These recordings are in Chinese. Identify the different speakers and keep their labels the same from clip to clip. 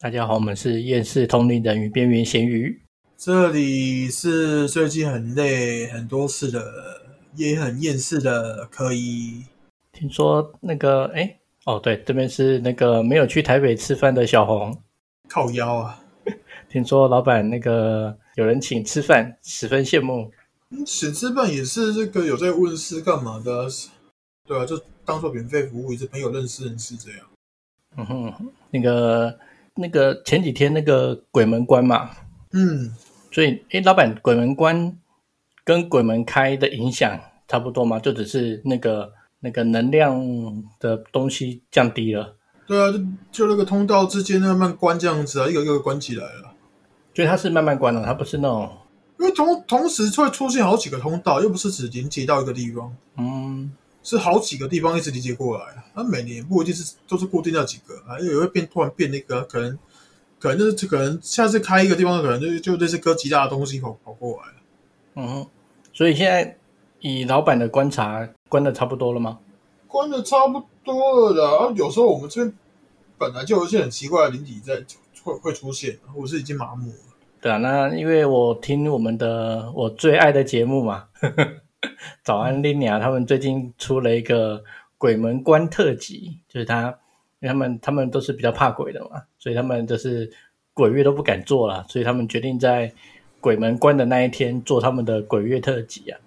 Speaker 1: 大家好，我们是厌世同龄人与边缘咸鱼。
Speaker 2: 这里是最近很累、很多事的，也很厌世的可以。
Speaker 1: 听说那个，哎，哦，对，这边是那个没有去台北吃饭的小红，
Speaker 2: 靠腰啊。
Speaker 1: 听说老板那个有人请吃饭，十分羡慕。
Speaker 2: 嗯，请吃饭也是这个有在问是干嘛的？对啊，就当做免费服务，也是朋友认识认识这样。
Speaker 1: 嗯哼，那个。那个前几天那个鬼门关嘛，
Speaker 2: 嗯，
Speaker 1: 所以哎，老板，鬼门关跟鬼门开的影响差不多吗？就只是那个那个能量的东西降低了。
Speaker 2: 对啊，就就那个通道之间慢慢关这样子啊，一个一个关起来了。
Speaker 1: 所以它是慢慢关的，它不是那种，
Speaker 2: 因为同同时会出现好几个通道，又不是只连接到一个地方。
Speaker 1: 嗯。
Speaker 2: 是好几个地方一直理解过来，那每年不一定是都是固定那几个啊，也会变突然变那个，可能可能就是可能下次开一个地方，可能就就类似哥吉拉的东西跑跑过来
Speaker 1: 嗯，所以现在以老板的观察，关的差不多了吗？
Speaker 2: 关的差不多了的，有时候我们这边本来就有一些很奇怪的灵体在会会出现，我是已经麻木了。
Speaker 1: 对啊，那因为我听我们的我最爱的节目嘛。早安，Lina，他们最近出了一个鬼门关特辑，就是他，因为他们他们都是比较怕鬼的嘛，所以他们就是鬼月都不敢做了，所以他们决定在鬼门关的那一天做他们的鬼月特辑啊。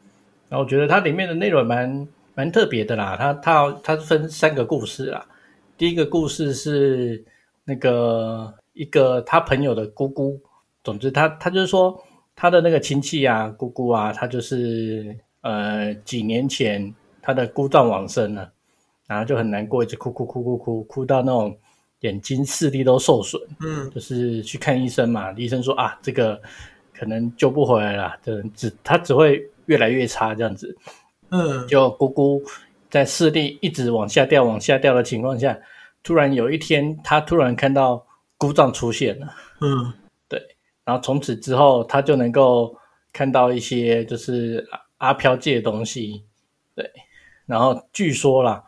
Speaker 1: 然后我觉得它里面的内容蛮蛮特别的啦，它它它分三个故事啦。第一个故事是那个一个他朋友的姑姑，总之他他就是说他的那个亲戚啊，姑姑啊，他就是。呃，几年前他的姑丈往生了，然后就很难过，一直哭哭哭哭哭，哭到那种眼睛视力都受损。
Speaker 2: 嗯，
Speaker 1: 就是去看医生嘛，医生说啊，这个可能救不回来了，就只他只会越来越差这样子。
Speaker 2: 嗯，
Speaker 1: 就姑姑在视力一直往下掉、往下掉的情况下，突然有一天，他突然看到姑丈出现了。
Speaker 2: 嗯，
Speaker 1: 对，然后从此之后，他就能够看到一些就是。阿飘借的东西，对，然后据说啦，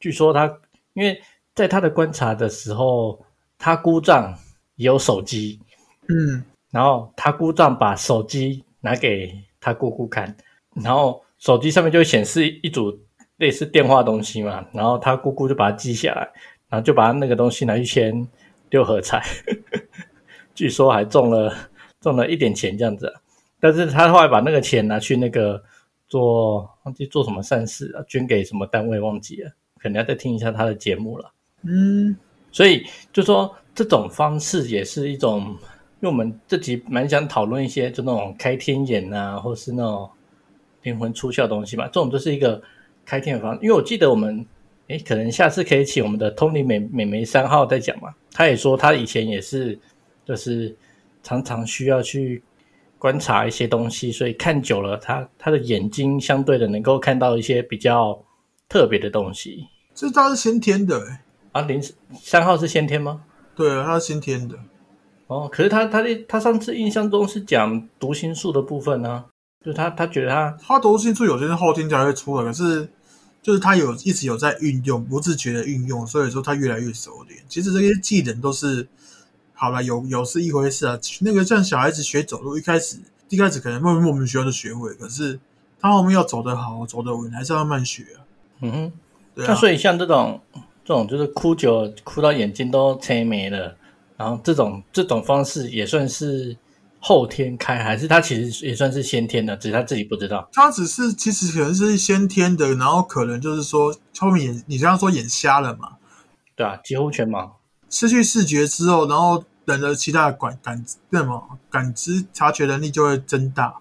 Speaker 1: 据说他因为在他的观察的时候，他姑丈有手机，
Speaker 2: 嗯，
Speaker 1: 然后他姑丈把手机拿给他姑姑看，然后手机上面就会显示一组类似电话东西嘛，然后他姑姑就把它记下来，然后就把那个东西拿去签六合彩，据说还中了中了一点钱这样子，但是他后来把那个钱拿去那个。做忘记做什么善事啊，捐给什么单位忘记了，可能要再听一下他的节目了。
Speaker 2: 嗯，
Speaker 1: 所以就说这种方式也是一种，因为我们这集蛮想讨论一些就那种开天眼啊，或是那种灵魂出窍的东西嘛。这种就是一个开天方，因为我记得我们，诶，可能下次可以请我们的 Tony 美美眉三号再讲嘛。他也说他以前也是，就是常常需要去。观察一些东西，所以看久了，他他的眼睛相对的能够看到一些比较特别的东西。
Speaker 2: 这他是先天的
Speaker 1: 啊，零三号是先天吗？
Speaker 2: 对啊，他是先天的。
Speaker 1: 哦，可是他他的他上次印象中是讲读心术的部分呢，就他他觉得他
Speaker 2: 他读心术有些是后天才会出来，可是就是他有一直有在运用，不自觉的运用，所以说他越来越熟练。其实这些技能都是。好了，有有是一回事啊。那个像小孩子学走路，一开始一开始可能莫莫名其妙就学会，可是他后面要走得好，走得稳，还是要慢慢学啊。
Speaker 1: 嗯哼，对那所以像这种这种就是哭久哭到眼睛都撑没了，然后这种这种方式也算是后天开，还是他其实也算是先天的，只是他自己不知道。
Speaker 2: 他只是其实可能是先天的，然后可能就是说后面眼你刚刚说眼瞎了嘛？
Speaker 1: 对啊，几乎全盲。
Speaker 2: 失去视觉之后，然后人的其他的感感那么感知察觉能力就会增大。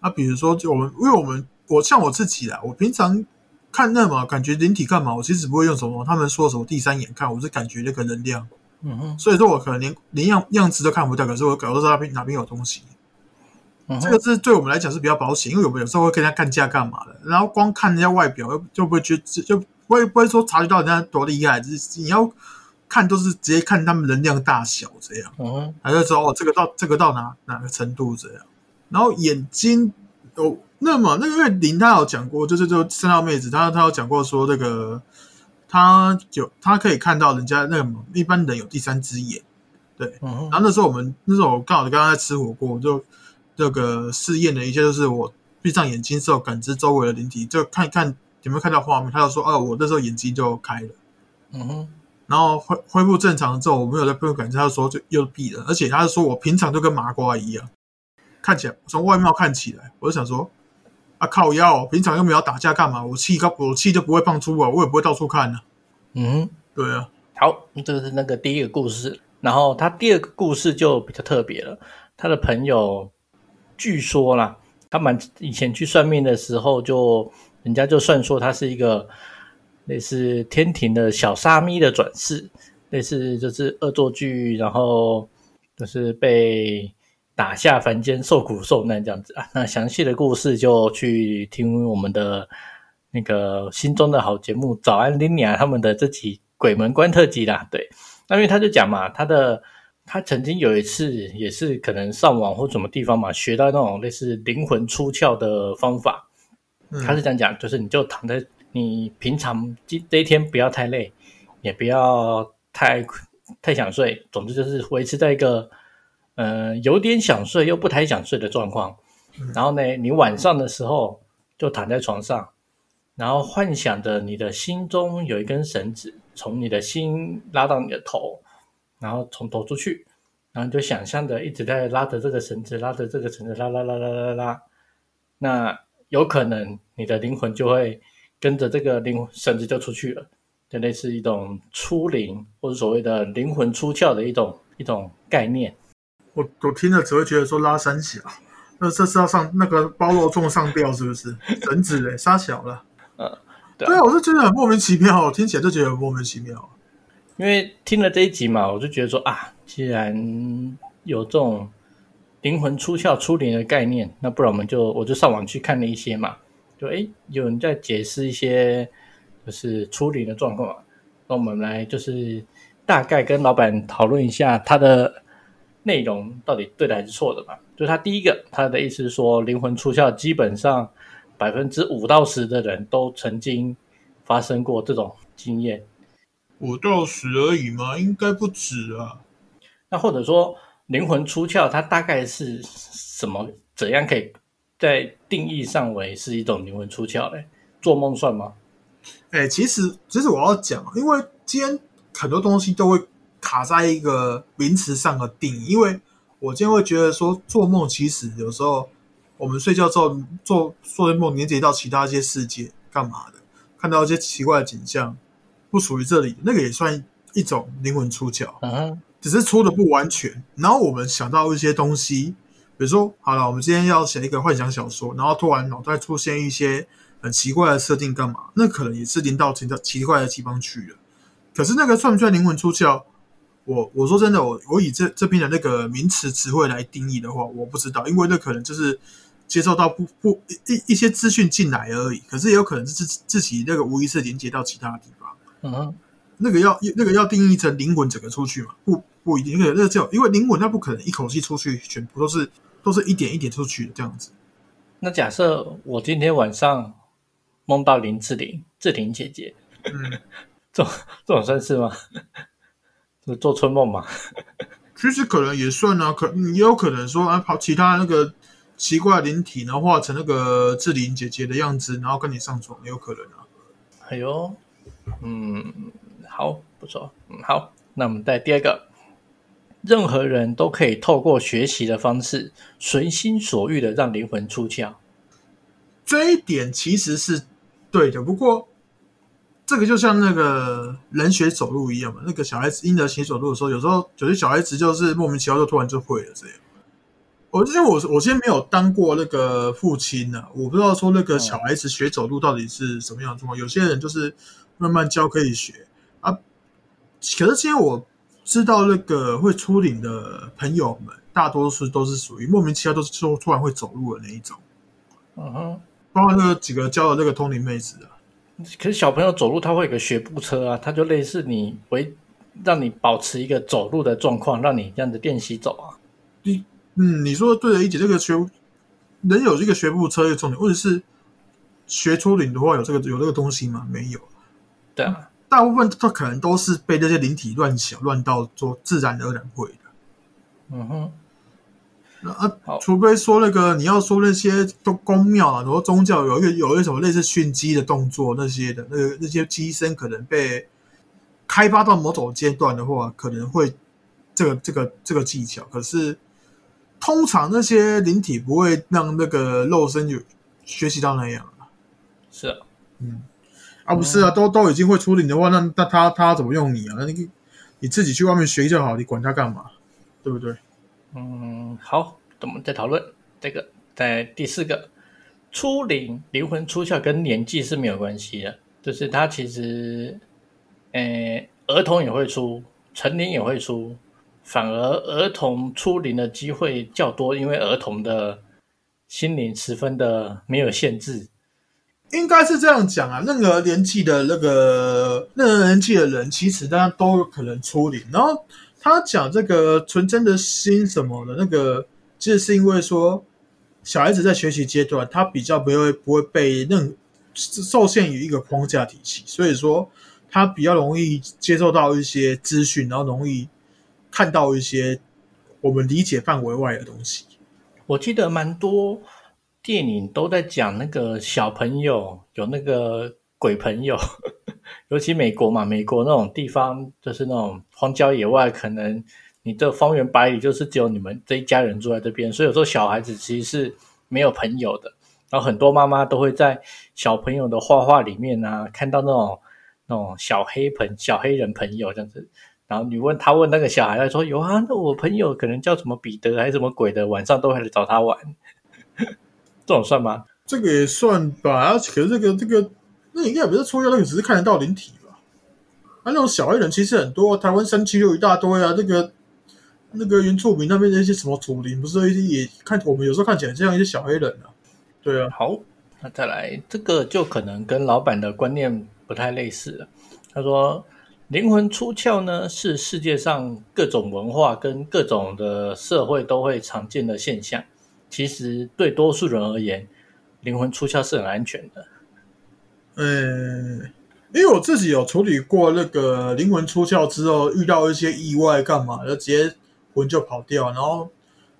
Speaker 2: 那比如说，就我们，因为我们我像我自己啦，我平常看那么感觉灵体干嘛，我其实不会用什么他们说什么第三眼看，我是感觉那个能量。
Speaker 1: 嗯哼。
Speaker 2: 所以说我可能连连样样子都看不到，可是我搞到那边哪边有东西。这个是对我们来讲是比较保险，因为我们有时候会跟人家干架干嘛的，然后光看人家外表又，就不会觉就不会不会说察觉到人家多厉害，就是你要。看都是直接看他们能量大小这样，
Speaker 1: 哦，
Speaker 2: 还是说哦，这个到这个到哪哪个程度这样？然后眼睛哦，那么那个因为林他有讲过，就是就三号妹子，她她有讲过说这个，她有她可以看到人家那个一般人有第三只眼，对，然后那时候我们那时候我刚好刚刚在吃火锅，就这个试验的一切就是我闭上眼睛之后感知周围的灵体，就看看有没有看到画面。他就说，哦，我那时候眼睛就开了，
Speaker 1: 嗯哼，
Speaker 2: 然后恢恢复正常之后，我没有在不用感觉，他就说就又闭了，而且他就说我平常就跟麻瓜一样，看起来从外貌看起来，我就想说。啊靠腰、哦，平常又没有打架干嘛？我气高，我气就不会放出啊，我也不会到处看呢、
Speaker 1: 嗯哼。
Speaker 2: 对啊，
Speaker 1: 好，这个是那个第一个故事，然后他第二个故事就比较特别了。他的朋友据说啦，他蛮以前去算命的时候就，人家就算说他是一个类似天庭的小沙弥的转世，类似就是恶作剧，然后就是被打下凡间受苦受难这样子啊。那详细的故事就去听我们的那个心中的好节目《早安林尼亚》他们的这集鬼门关特辑啦。对，那因为他就讲嘛，他的他曾经有一次也是可能上网或什么地方嘛，学到那种类似灵魂出窍的方法。
Speaker 2: 嗯
Speaker 1: 他是这样讲，就是你就躺在你平常这这一天不要太累，也不要太太想睡，总之就是维持在一个呃有点想睡又不太想睡的状况。然后呢，你晚上的时候就躺在床上，然后幻想着你的心中有一根绳子从你的心拉到你的头，然后从头出去，然后你就想象着一直在拉着这个绳子，拉着这个绳子，拉拉拉拉拉拉拉。那有可能你的灵魂就会跟着这个灵魂绳子就出去了，就类似一种出灵或者所谓的灵魂出窍的一种一种概念。
Speaker 2: 我我听了只会觉得说拉三小，那这是要上那个包肉粽上吊是不是？绳子嘞杀小了，
Speaker 1: 对啊
Speaker 2: 对啊，我是觉得很莫名其妙，听起来就觉得很莫名其妙。
Speaker 1: 因为听了这一集嘛，我就觉得说啊，既然有这种灵魂出窍、出灵的概念，那不然我们就我就上网去看了一些嘛，就诶有人在解释一些就是出灵的状况，那我们来就是大概跟老板讨论一下他的内容到底对的还是错的吧。就他第一个，他的意思是说，灵魂出窍基本上百分之五到十的人都曾经发生过这种经验。
Speaker 2: 五到十而已嘛，应该不止啊。
Speaker 1: 那或者说灵魂出窍，它大概是什么？怎样可以在定义上为是一种灵魂出窍嘞？做梦算吗？
Speaker 2: 哎、其实其实我要讲，因为今天很多东西都会卡在一个名词上的定义，因为我今天会觉得说，做梦其实有时候我们睡觉之后做做梦连接到其他一些世界干嘛的，看到一些奇怪的景象，不属于这里，那个也算一种灵魂出窍。
Speaker 1: 嗯哼，
Speaker 2: 只是出的不完全。然后我们想到一些东西，比如说，好了，我们今天要写一个幻想小说，然后突然脑袋出现一些很奇怪的设定，干嘛？那可能也是临到奇奇怪的地方去了。可是那个算不算灵魂出窍？我我说真的，我我以这这边的那个名词词汇来定义的话，我不知道，因为那可能就是接受到不不一一一些资讯进来而已。可是也有可能是自自己那个无意识连接到其他地方。
Speaker 1: 嗯，
Speaker 2: 那个要那个要定义成灵魂整个出去嘛？不不一定，那个那个就因为灵魂它不可能一口气出去，全部都是都是一点一点出去的这样子。
Speaker 1: 那假设我今天晚上梦到林志玲、志玲姐姐，
Speaker 2: 嗯，
Speaker 1: 这种这种算是吗？就 做春梦嘛？
Speaker 2: 其实可能也算啊，可也有可能说啊，跑其他那个奇怪的灵体，然后化成那个志玲姐姐的样子，然后跟你上床，也有可能啊。
Speaker 1: 哎呦，嗯，好，不错，嗯，好，那我们再第二个，任何人都可以透过学习的方式，随心所欲的让灵魂出窍。
Speaker 2: 这一点其实是对的，不过这个就像那个人学走路一样嘛，那个小孩子婴儿学走路的时候，有时候有些小孩子就是莫名其妙就突然就会了这样。我因为我我现在没有当过那个父亲呢、我不知道说那个小孩子学走路到底是什么样的状况。有些人就是慢慢教可以学啊，可是今天我知道那个会出领的朋友们，大多数都是属于莫名其妙都是说突然会走路的那一种。
Speaker 1: 嗯哼，
Speaker 2: 包括那个几个教的那个通灵妹子啊，
Speaker 1: 可是小朋友走路他会有个学步车啊，它就类似你为让你保持一个走路的状况，让你这样子练习走啊。
Speaker 2: 你嗯，你说的对了，一姐，这个学人有这个学步车一个重点，问题是学出领的话，有这个有这个东西吗？没有，
Speaker 1: 对啊，
Speaker 2: 大部分它可能都是被这些灵体乱想乱到做自然而然会的。
Speaker 1: 嗯哼，
Speaker 2: 那啊，除非说那个你要说那些都宫庙啊，然后宗教有一个有一种类似训鸡的动作那些的，那个那些鸡身可能被开发到某种阶段的话，可能会这个这个这个技巧。可是通常那些灵体不会让那个肉身有学习到那样啊。
Speaker 1: 是啊，
Speaker 2: 嗯，啊不是啊，都都已经会出灵的话，那那他他怎么用你啊？那你你自己去外面学就好，你管他干嘛？对不对？
Speaker 1: 嗯，好，我们再讨论这个，在第四个，初灵灵魂出窍跟年纪是没有关系的，就是他其实，呃，儿童也会出，成年也会出，反而儿童出灵的机会较多，因为儿童的心灵十分的没有限制。
Speaker 2: 应该是这样讲啊，任何年纪的那个任何年纪的人，其实大家都有可能出灵。然后他讲这个纯真的心什么的，那个其实是因为说，小孩子在学习阶段，他比较不会不会被任受限于一个框架体系，所以说他比较容易接受到一些资讯，然后容易看到一些我们理解范围外的东西。
Speaker 1: 我记得蛮多电影都在讲那个小朋友有那个鬼朋友，尤其美国嘛，美国那种地方就是那种荒郊野外，可能你这方圆百里就是只有你们这一家人住在这边，所以有时候小孩子其实是没有朋友的。然后很多妈妈都会在小朋友的画画里面啊，看到那种那种小黑朋小黑人朋友这样子。然后你问他问那个小孩，他说有啊，那我朋友可能叫什么彼得还是什么鬼的，晚上都会来找他玩。这种算吗？
Speaker 2: 这个也算吧，啊可是这个这个，那应该也不是出窍，那个只是看得到灵体吧？啊，那种小黑人其实很多，台湾山区有一大堆啊。那个那个原住民那边的一些什么祖灵，不是也看我们有时候看起来像一些小黑人啊？对啊，
Speaker 1: 好，那再来这个就可能跟老板的观念不太类似了。他说，灵魂出窍呢是世界上各种文化跟各种的社会都会常见的现象。其实对多数人而言，灵魂出窍是很安全的。
Speaker 2: 嗯，因为我自己有处理过那个灵魂出窍之后遇到一些意外，干嘛，就直接魂就跑掉，然后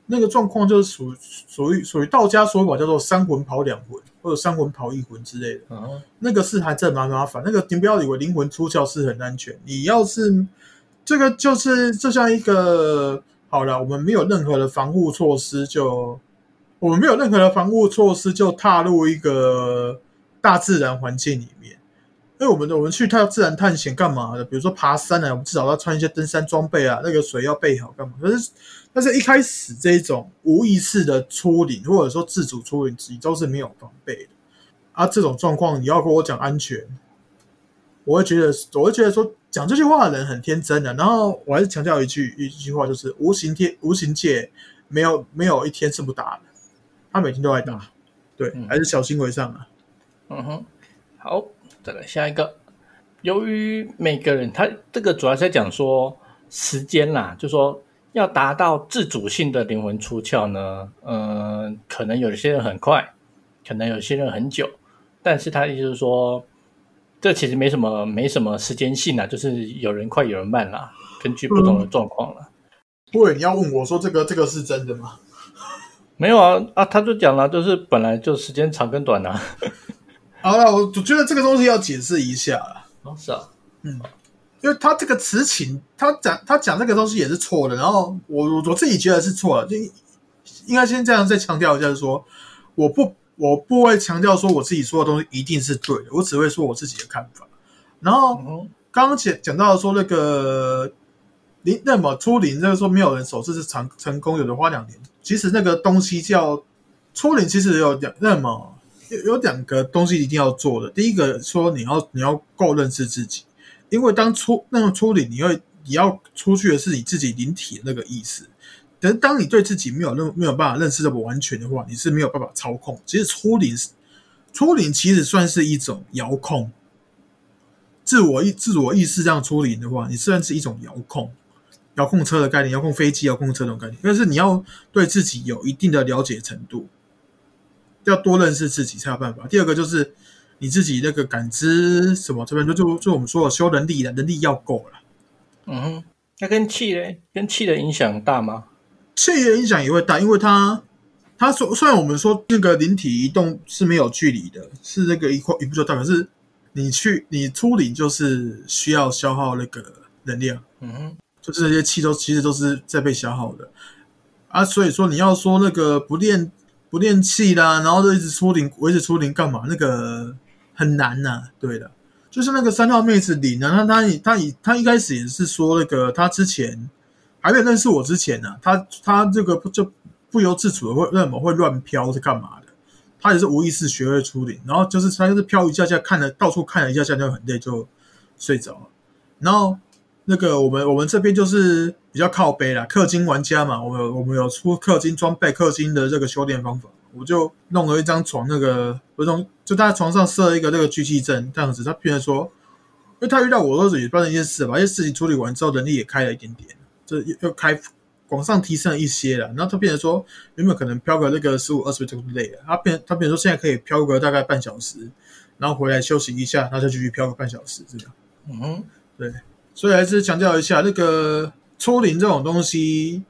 Speaker 2: 那个状况就是属属于属于道家说法叫做三魂跑两魂，或者三魂跑一魂之类的。
Speaker 1: 嗯，
Speaker 2: 那个是还真的蛮麻烦。那个你不要以为灵魂出窍是很安全，你要是这个就是就像一个好了，我们没有任何的防护措施就。我们没有任何的防护措施，就踏入一个大自然环境里面。因为我们我们去探自然探险干嘛的？比如说爬山啊，我们至少要穿一些登山装备啊，那个水要备好干嘛？可是，但是一开始这一种无意识的出领，或者说自主出领，你都是没有防备的。啊，这种状况你要跟我讲安全，我会觉得，我会觉得说讲这句话的人很天真的。然后我还是强调一句一句话，就是无形天无形界没有没有一天是不打的。他每天都在打，对，还是小心为上啊。
Speaker 1: 嗯哼，好，再来下一个。由于每个人他这个主要是在讲说时间啦，就说要达到自主性的灵魂出窍呢，嗯，可能有些人很快，可能有些人很久，但是他意思是说，这其实没什么没什么时间性啊，就是有人快有人慢啦，根据不同的状况了。
Speaker 2: 不会，你要问我说这个这个是真的吗？
Speaker 1: 没有啊啊，他就讲了，就是本来就时间长跟短啊。
Speaker 2: 好了，我我觉得这个东西要解释一下了。
Speaker 1: 哦，是啊，
Speaker 2: 嗯，因为他这个词情，他讲他讲这个东西也是错的。然后我我我自己觉得是错的，就应该先这样再强调一下，就说我不我不会强调说我自己说的东西一定是对的，我只会说我自己的看法。然后刚刚讲讲到说那个零那么初零，那个说没有人首次是成成功，有的花两年。其实那个东西叫初领，其实有两那么有有两个东西一定要做的。第一个说你要你要够认识自己，因为当初那个初领，你会你要出去的是你自己灵体的那个意思。但当你对自己没有认没有办法认识的完全的话，你是没有办法操控。其实初领初领其实算是一种遥控，自我意自我意识这样初领的话，你算是一种遥控。遥控车的概念，遥控飞机、遥控车这种概念，但是你要对自己有一定的了解程度，要多认识自己才有办法。第二个就是你自己那个感知什么这边就就就我们说的修能力的能力要够了。
Speaker 1: 嗯哼，那跟气嘞，跟气的影响大吗？
Speaker 2: 气的影响也会大，因为它它说虽然我们说那个灵体移动是没有距离的，是那个一块一步就到，可是你去你出灵就是需要消耗那个能量，
Speaker 1: 嗯哼，
Speaker 2: 就是这些气都其实都是在被消耗的啊，所以说你要说那个不练不练气啦，然后就一直出灵，我一直出灵干嘛？那个很难呐、对的。就是那个三号妹子领啊，她她她她一开始也是说那个她之前还没有认识我之前呢、她她这个不就不由自主的会那什么会乱飘是干嘛的？她也是无意识学会出领，然后就是她就是飘一下下看了到处看了一下下就很累就睡着了，然后那个我们我们这边就是比较靠背啦，氪金玩家嘛，我们有我们有出氪金装备、氪金的这个修炼方法，我就弄了一张床，那个有种就他在床上设一个那个聚气阵，这样子，他变成说，因为他遇到我都是也发生一件事吧，一些事情处理完之后，能力也开了一点点，这又又开往上提升了一些了，然后他变成说，原本可能飘个那个十五二十分钟就累了，他变他变成说现在可以飘个大概半小时，然后回来休息一下，然后再继续飘个半小时这样。
Speaker 1: 嗯哼，
Speaker 2: 所以还是强调一下，那个抽灵这种东西，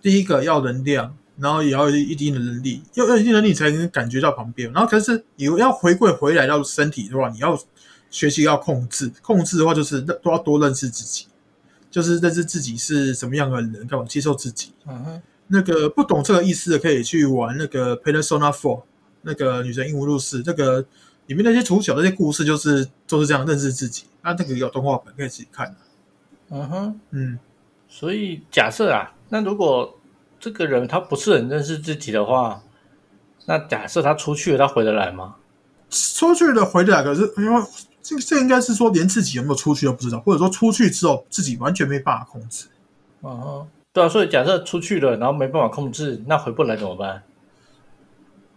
Speaker 2: 第一个要能量，然后也要有一定的能力，要要一定能力才能感觉到旁边。然后可是你要回归回来到身体的话，你要学习要控制，控制的话就是都要多认识自己，就是认识自己是什么样的人，干嘛接受自己。
Speaker 1: 嗯哼，
Speaker 2: 那个不懂这个意思的，可以去玩那个《Persona Four》那个女神异无入室，那个里面那些主角那些故事，就是都、是这样认识自己。那那个有动画版可以自己看。
Speaker 1: 嗯哼。
Speaker 2: 嗯，
Speaker 1: 所以假设啊，那如果这个人他不是很认识自己的话，那假设他出去了，他回得来吗？
Speaker 2: 出去了回得来，可是因为这这应该是说连自己有没有出去都不知道，或者说出去之后自己完全没办法控制。
Speaker 1: 嗯哼，对啊，所以假设出去了，然后没办法控制，那回不来怎么办？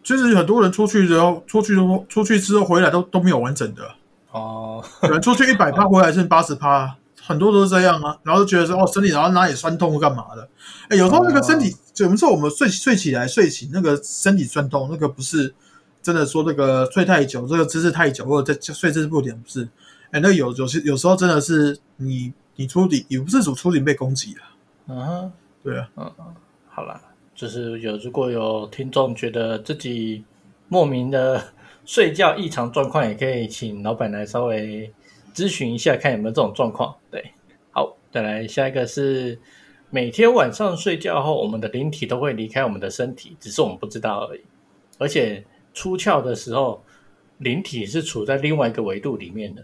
Speaker 2: 就是很多人出去之后，出去之后出去之后回来都都没有完整的，
Speaker 1: 哦，
Speaker 2: 可能出去一百趴回来剩八十趴，很多都是这样啊。然后就觉得说哦身体然后哪里酸痛或干嘛的，哎，有时候那个身体，有的时候我们睡睡起来睡醒那个身体酸痛，那个不是真的说那个睡太久，这个姿势太久或者在睡姿势不良，不是，哎，那有有些有时候真的是你你出底，也不是主出底被攻击了，
Speaker 1: 嗯哼，
Speaker 2: 对啊。
Speaker 1: 嗯嗯，好了，就是有如果有听众觉得自己莫名的睡觉异常状况，也可以请老板来稍微咨询一下，看有没有这种状况。对，好，再来下一个是每天晚上睡觉后，我们的灵体都会离开我们的身体，只是我们不知道而已。而且出窍的时候，灵体是处在另外一个维度里面的。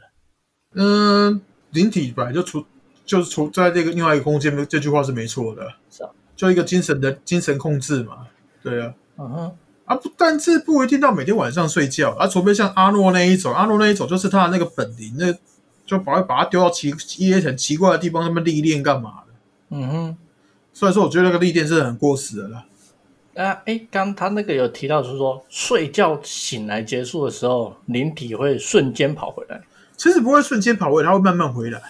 Speaker 2: 嗯，灵体本来就处就是处在这个另外一个空间，这句话是没错的。
Speaker 1: 是啊，
Speaker 2: 就一个精神的精神控制嘛，对啊。
Speaker 1: 嗯哼，
Speaker 2: 啊不，但是不一定到每天晚上睡觉啊，除非像阿诺那一种，阿诺那一种就是他的那个本领，那就把把它丢到奇一些很奇怪的地方，他们历练干嘛的？
Speaker 1: 嗯哼。
Speaker 2: 所以说，我觉得那个历练是很过时的了。
Speaker 1: 啊，哎，刚他那个有提到，就是说睡觉醒来结束的时候，灵体会瞬间跑回来。
Speaker 2: 其实不会瞬间跑回来，它会慢慢回来。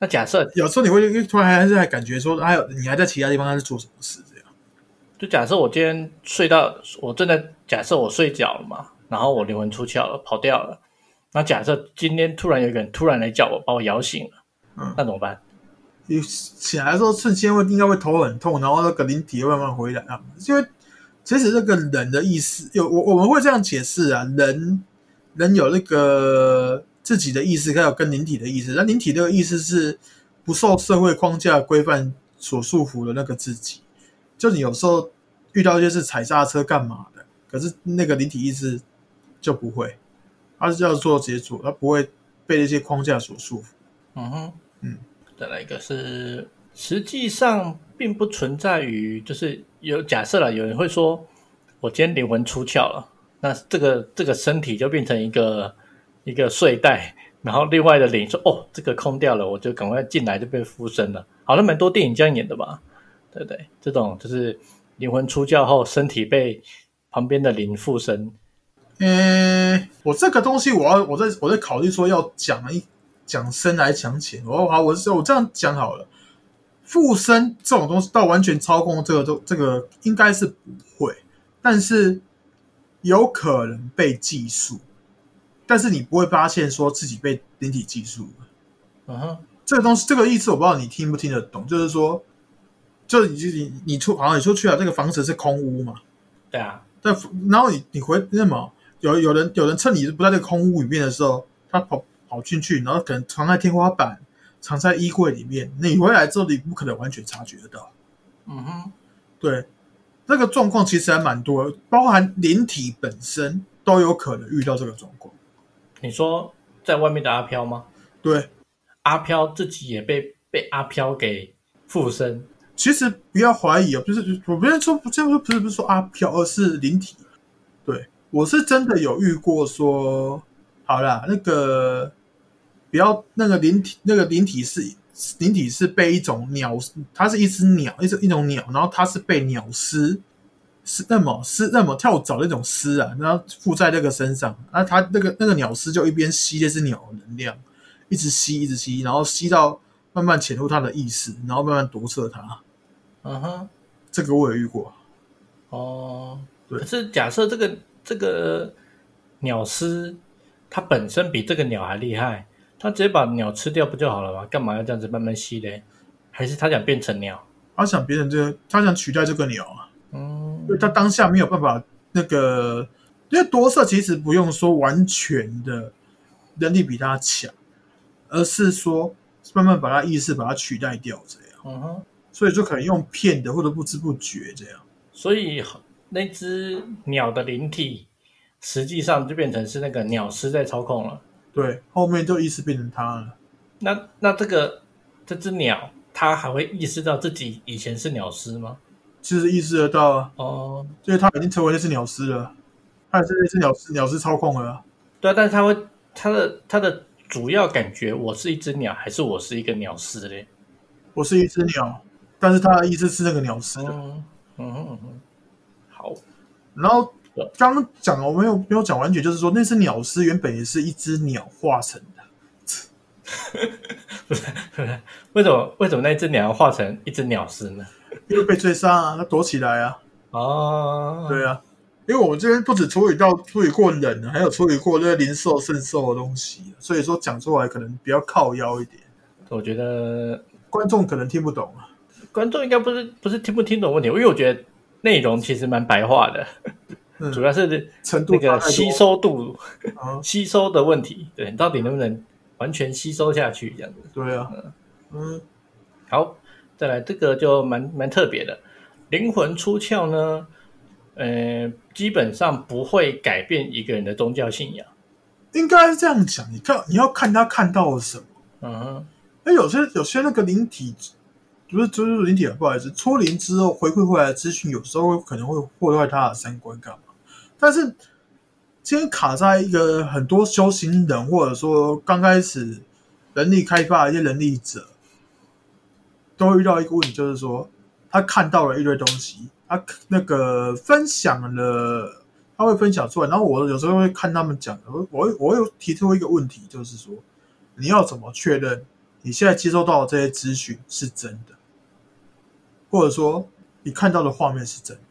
Speaker 1: 那假设
Speaker 2: 有时候你会突然还是还感觉说，还有你还在其他地方他在做什么事这样。
Speaker 1: 就假设我今天睡到，我正在假设我睡觉了嘛，然后我灵魂出窍了，跑掉了。那假设今天突然有一个人突然来叫我，把我摇醒了，
Speaker 2: 嗯
Speaker 1: 那怎么办？
Speaker 2: 你起来的时候瞬间会应该会头很痛，然后那个灵体会慢慢回来啊。因为其实这个人的意思有我我们会这样解释啊，人人有那个自己的意识，还有跟灵体的意识。那灵体这个意思是不受社会框架规范所束缚的那个自己。就你有时候遇到一些是踩刹车干嘛的，可是那个灵体意识就不会，他是要做直接做，他不会被那些框架所束缚。
Speaker 1: 嗯哼，
Speaker 2: 嗯，
Speaker 1: 再来一个是，实际上并不存在于，就是有假设了，有人会说，我今天灵魂出窍了，那这个这个身体就变成一个一个睡袋，然后另外的灵说，哦，这个空掉了，我就赶快进来就被附身了。好像蛮多电影这样演的吧，对不对？这种就是灵魂出窍后，身体被旁边的灵附身。
Speaker 2: 呃，我这个东西我要我在我在考虑说要讲一讲深来讲浅，我好我是我这样讲好了。附身这种东西到完全操控这个都这个应该是不会，但是有可能被技术，但是你不会发现说自己被灵体技术。
Speaker 1: 嗯哼，
Speaker 2: 这个东西这个意思我不知道你听不听得懂，就是说，就你你你出好像你出去了，这个房子是空屋嘛？
Speaker 1: 对啊，
Speaker 2: 但然后你你回那么有有人有人趁你不在这个空屋里面的时候，他跑跑进去，然后可能藏在天花板，藏在衣柜里面。你回来之后，你不可能完全察觉得到。
Speaker 1: 嗯哼，
Speaker 2: 对，这个状况其实还蛮多的，包含灵体本身都有可能遇到这个状况。
Speaker 1: 你说在外面的阿飘吗？
Speaker 2: 对，
Speaker 1: 阿飘自己也被被阿飘给附身。
Speaker 2: 其实不要怀疑哦，不是我不是说不这样说不是不是说阿飘，而是灵体。对我是真的有遇过说，好啦，那个不要那个灵体，那个灵体是灵体是被一种鸟，它是一只鸟，一只一种鸟，然后它是被鸟丝是那么是那么跳蚤那种丝啊，然后附在那个身上，那它那个那个鸟丝就一边吸这只鸟的能量，一直吸一直吸，然后吸到慢慢潜入它的意识，然后慢慢夺舍它。
Speaker 1: 嗯哼，
Speaker 2: 这个我也遇过。
Speaker 1: 哦，
Speaker 2: 对
Speaker 1: 可是假设这个这个鸟师它本身比这个鸟还厉害，它直接把鸟吃掉不就好了吗？干嘛要这样子慢慢吸嘞？还是他想变成鸟？
Speaker 2: 他想别人这个，他想取代这个鸟啊，
Speaker 1: 嗯
Speaker 2: 因为他当下没有办法那个，因为多色其实不用说完全的能力比他强，而是说慢慢把他意识把它取代掉这样，
Speaker 1: 嗯哼，
Speaker 2: 所以就可能用骗的或者不知不觉这样。
Speaker 1: 所以那只鸟的灵体实际上就变成是那个鸟师在操控了。
Speaker 2: 对，后面就意识变成他了。
Speaker 1: 那那这个这只鸟，它还会意识到自己以前是鸟师吗？
Speaker 2: 其实意识得到啊，
Speaker 1: 哦，
Speaker 2: 就是它已经成为那只鸟师了，它也是那只鸟师鸟师操控了啊。
Speaker 1: 对啊，但是它会它的它的主要感觉，我是一只鸟，还是我是一个鸟师嘞？
Speaker 2: 我是一只鸟，但是它的意思是那个鸟师。
Speaker 1: 嗯嗯嗯嗯
Speaker 2: 然后
Speaker 1: 对
Speaker 2: 刚刚讲了，我没有没有讲完全，就是说那只鸟师原本也是一只鸟化成的。
Speaker 1: 为什么为什么那只鸟要化成一只鸟丝呢？
Speaker 2: 因为被追杀啊，他躲起来啊，
Speaker 1: 哦，
Speaker 2: 对啊，因为我们这边不止处理到处理过人，还有处理过那个灵兽圣兽的东西，所以说讲出来可能比较靠腰一点，
Speaker 1: 我觉得
Speaker 2: 观众可能听不懂啊。
Speaker 1: 观众应该不是不是听不听懂问题，因为我觉得内容其实蛮白话的，
Speaker 2: 嗯，
Speaker 1: 主要是
Speaker 2: 程度
Speaker 1: 那个吸收度
Speaker 2: 啊，
Speaker 1: 吸收的问题，对，你到底能不能完全吸收下去这样子？
Speaker 2: 对啊，嗯，
Speaker 1: 好，再来这个就蛮蛮特别的，灵魂出窍呢，呃，基本上不会改变一个人的宗教信仰。
Speaker 2: 应该是这样讲。你看，你要看他看到了什么。
Speaker 1: 嗯，
Speaker 2: 那有些有些那个灵体，不是就是灵体啊，不好意思，脱灵之后回馈回来的资讯，有时候可能会破坏他的三观干嘛？但是今天卡在一个很多修行人，或者说刚开始能力开发一些能力者，都会遇到一个问题，就是说他看到了一堆东西，他那个分享了，他会分享出来，然后我有时候会看他们讲，我我会我会提出一个问题，就是说你要怎么确认你现在接收到的这些资讯是真的，或者说你看到的画面是真的？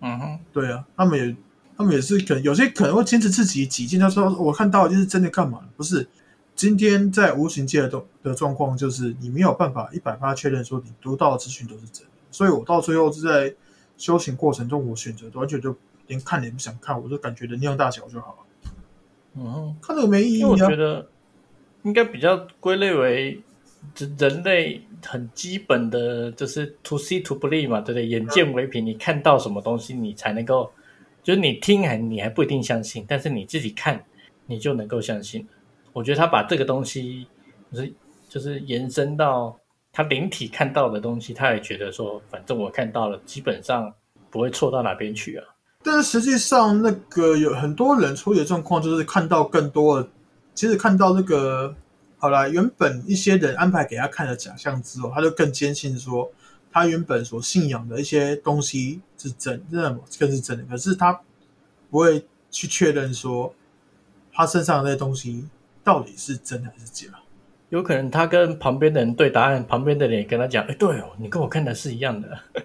Speaker 1: 嗯哼，
Speaker 2: 对啊，他们也他们也是可能有些可能会坚持自己己见，他说我看到的就是真的干嘛？不是，今天在无形界的状的状况就是你没有办法一百八确认说你读到的资讯都是真的，所以我到最后是在修行过程中，我选择完全就连看也不想看，我就感觉能量大小就好了，
Speaker 1: 嗯哼，
Speaker 2: 看这个没意义啊
Speaker 1: 因为我觉。得应该比较归类为人人类很基本的，就是 to see to believe 嘛，对不对？眼见为凭，你看到什么东西，你才能够，就是你听还你还不一定相信，但是你自己看，你就能够相信。我觉得他把这个东西，就是就是延伸到他灵体看到的东西，他也觉得说，反正我看到了，基本上不会错到哪边去啊。
Speaker 2: 但是实际上，那个有很多人处理的状况就是看到更多的，其实看到那个好了，原本一些人安排给他看的假象之后，他就更坚信说他原本所信仰的一些东西是真，真的更是真的。可是他不会去确认说他身上的那些东西到底是真还是假。
Speaker 1: 有可能他跟旁边的人对答案，旁边的人也跟他讲：“哎，对哦，你跟我看的是一样的。”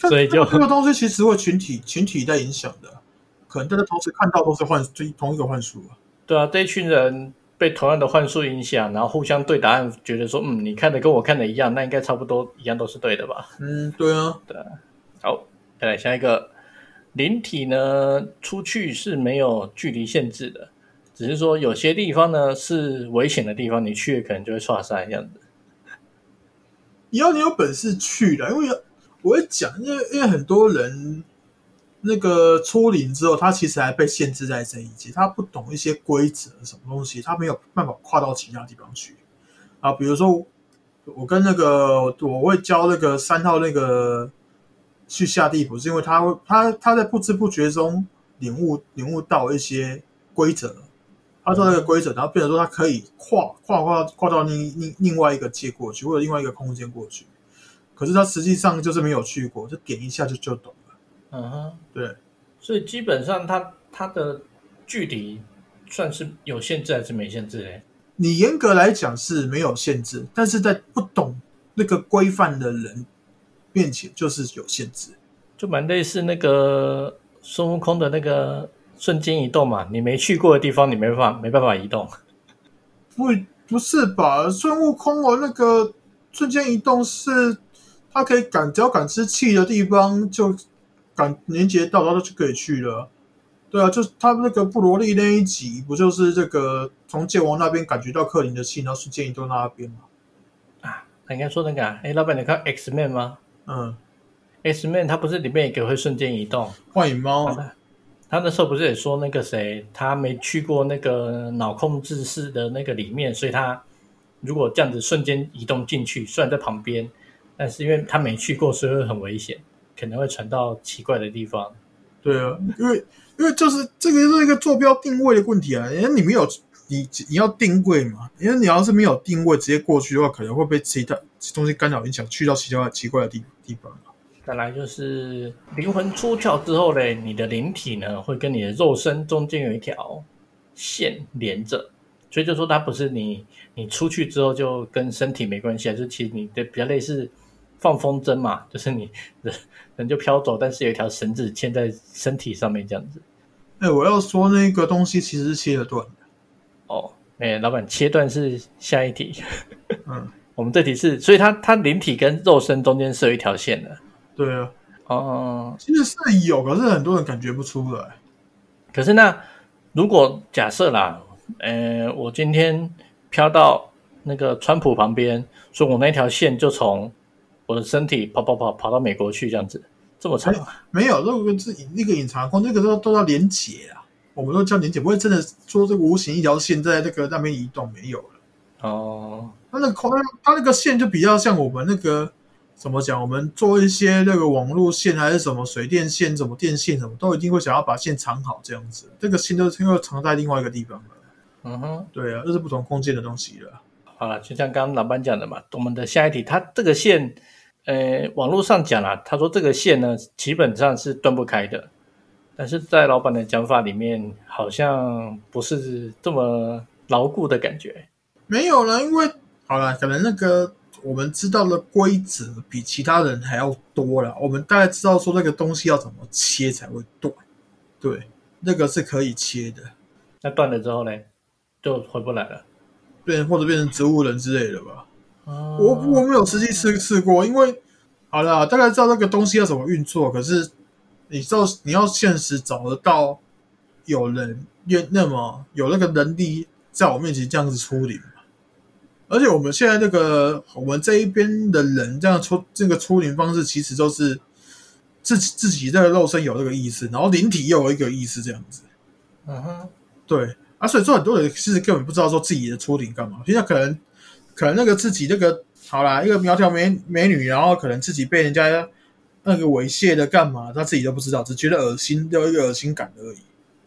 Speaker 1: 所以就
Speaker 2: 这个东西其实会群体群体在影响的，可能大家同时看到都是幻同同一个幻术啊。
Speaker 1: 对啊，这一群人被同样的幻术影响，然后互相对答案，觉得说，嗯，你看的跟我看的一样，那应该差不多一样都是对的吧？
Speaker 2: 嗯，对啊，对
Speaker 1: 好，再来下一个，灵体呢出去是没有距离限制的，只是说有些地方呢是危险的地方，你去可能就会刷塞这样子。
Speaker 2: 只要你有本事去的，因为我会讲，因为因为很多人那个出灵之后，他其实还被限制在这一阶，他不懂一些规则什么东西，他没有办法跨到其他地方去啊。比如说，我跟那个我会教那个三号那个去下地府，是因为他会他他在不知不觉中领悟领悟到一些规则，他知道那个规则，然后变成说他可以跨跨跨跨到另另另外一个界过去，或者另外一个空间过去。可是他实际上就是没有去过，就点一下就就懂。
Speaker 1: 嗯哼，
Speaker 2: 对，
Speaker 1: 所以基本上它它的距离算是有限制还是没限制嘞？
Speaker 2: 你严格来讲是没有限制，但是在不懂那个规范的人面前就是有限制。
Speaker 1: 就蛮类似那个孙悟空的那个瞬间移动嘛，你没去过的地方，你没办法没办法移动。
Speaker 2: 不不是吧？孙悟空哦，那个瞬间移动是他可以感只要感知器的地方就感连接到，然后就可以去了。对啊，就是他那个布罗利那一集，不就是这个从剑王那边感觉到克林的气，然后瞬间移动到那边嘛？
Speaker 1: 啊，那应该说那个、啊，哎，老板，你看 X Man 吗
Speaker 2: 嗯
Speaker 1: ，？X Man 他不是里面有一个会瞬间移动？
Speaker 2: 幻影猫啊，
Speaker 1: 他那时候不是也说那个谁，他没去过那个脑控制室的那个里面，所以他如果这样子瞬间移动进去，虽然在旁边，但是因为他没去过，所以会很危险，可能会传到奇怪的地方。
Speaker 2: 对啊，因为因为就是这个是一个坐标定位的问题啊，因为你没有你你要定位嘛，因为你要是没有定位直接过去的话，可能会被其他东西干扰影响，去到其他奇怪的地地方。
Speaker 1: 再来就是灵魂出窍之后嘞，你的灵体呢会跟你的肉身中间有一条线连着，所以就说它不是你你出去之后就跟身体没关系啊，就其实你的比较类似放风筝嘛，就是你人人就飘走，但是有一条绳子牵在身体上面这样子。
Speaker 2: 哎，我要说那个东西其实是切得断的，
Speaker 1: 哦，哎，老板切断是下一题，
Speaker 2: 嗯，
Speaker 1: 我们这题是，所以它它灵体跟肉身中间是有一条线的。
Speaker 2: 对啊，
Speaker 1: 哦，
Speaker 2: 其实是有，可是很多人感觉不出来。
Speaker 1: 可是那如果假设啦，呃，我今天飘到那个川普旁边，所以我那条线就从我的身体跑跑跑跑到美国去，这样子这么长啊？
Speaker 2: 没有，那个是那个隐藏空，那个都都要连结啊，我们都叫连结，不会真的说这个无形一条线在那个那边移动，没有了。
Speaker 1: 哦，
Speaker 2: 它那个空，它那个线就比较像我们那个怎么讲？我们做一些那个网路线还是什么水电线、什么电线什么，都一定会想要把线藏好这样子。这个线都是又藏在另外一个地方了。
Speaker 1: 嗯哼，
Speaker 2: 对啊，这是不同空间的东西了。
Speaker 1: 好了，就像刚刚老板讲的嘛，我们的下一题，它这个线，呃，网络上讲了，他说这个线呢基本上是断不开的，但是在老板的讲法里面，好像不是这么牢固的感觉。
Speaker 2: 没有了，因为好了，可能那个我们知道的规则比其他人还要多了。我们大概知道说那个东西要怎么切才会断，对，那个是可以切的，
Speaker 1: 那断了之后呢，就回不来了。
Speaker 2: 变或者变成植物人之类的吧。
Speaker 1: 哦
Speaker 2: 我我没有实际试试过，因为好了，大概知道那个东西要怎么运作，可是你知道你要现实找得到有人愿那么有那个能力在我面前这样子出灵嘛？而且我们现在这个我们这一边的人这样出这个出灵方式，其实都是自己自己这个肉身有这个意识，然后灵体又有一个意识这样子。
Speaker 1: 嗯哼，
Speaker 2: 对啊，所以说很多人其实根本不知道说自己的出灵干嘛，现在可能可能那个自己那个好啦，一个苗条美美女，然后可能自己被人家那个猥亵的干嘛，她自己都不知道，只觉得恶心，有一个恶心感而已。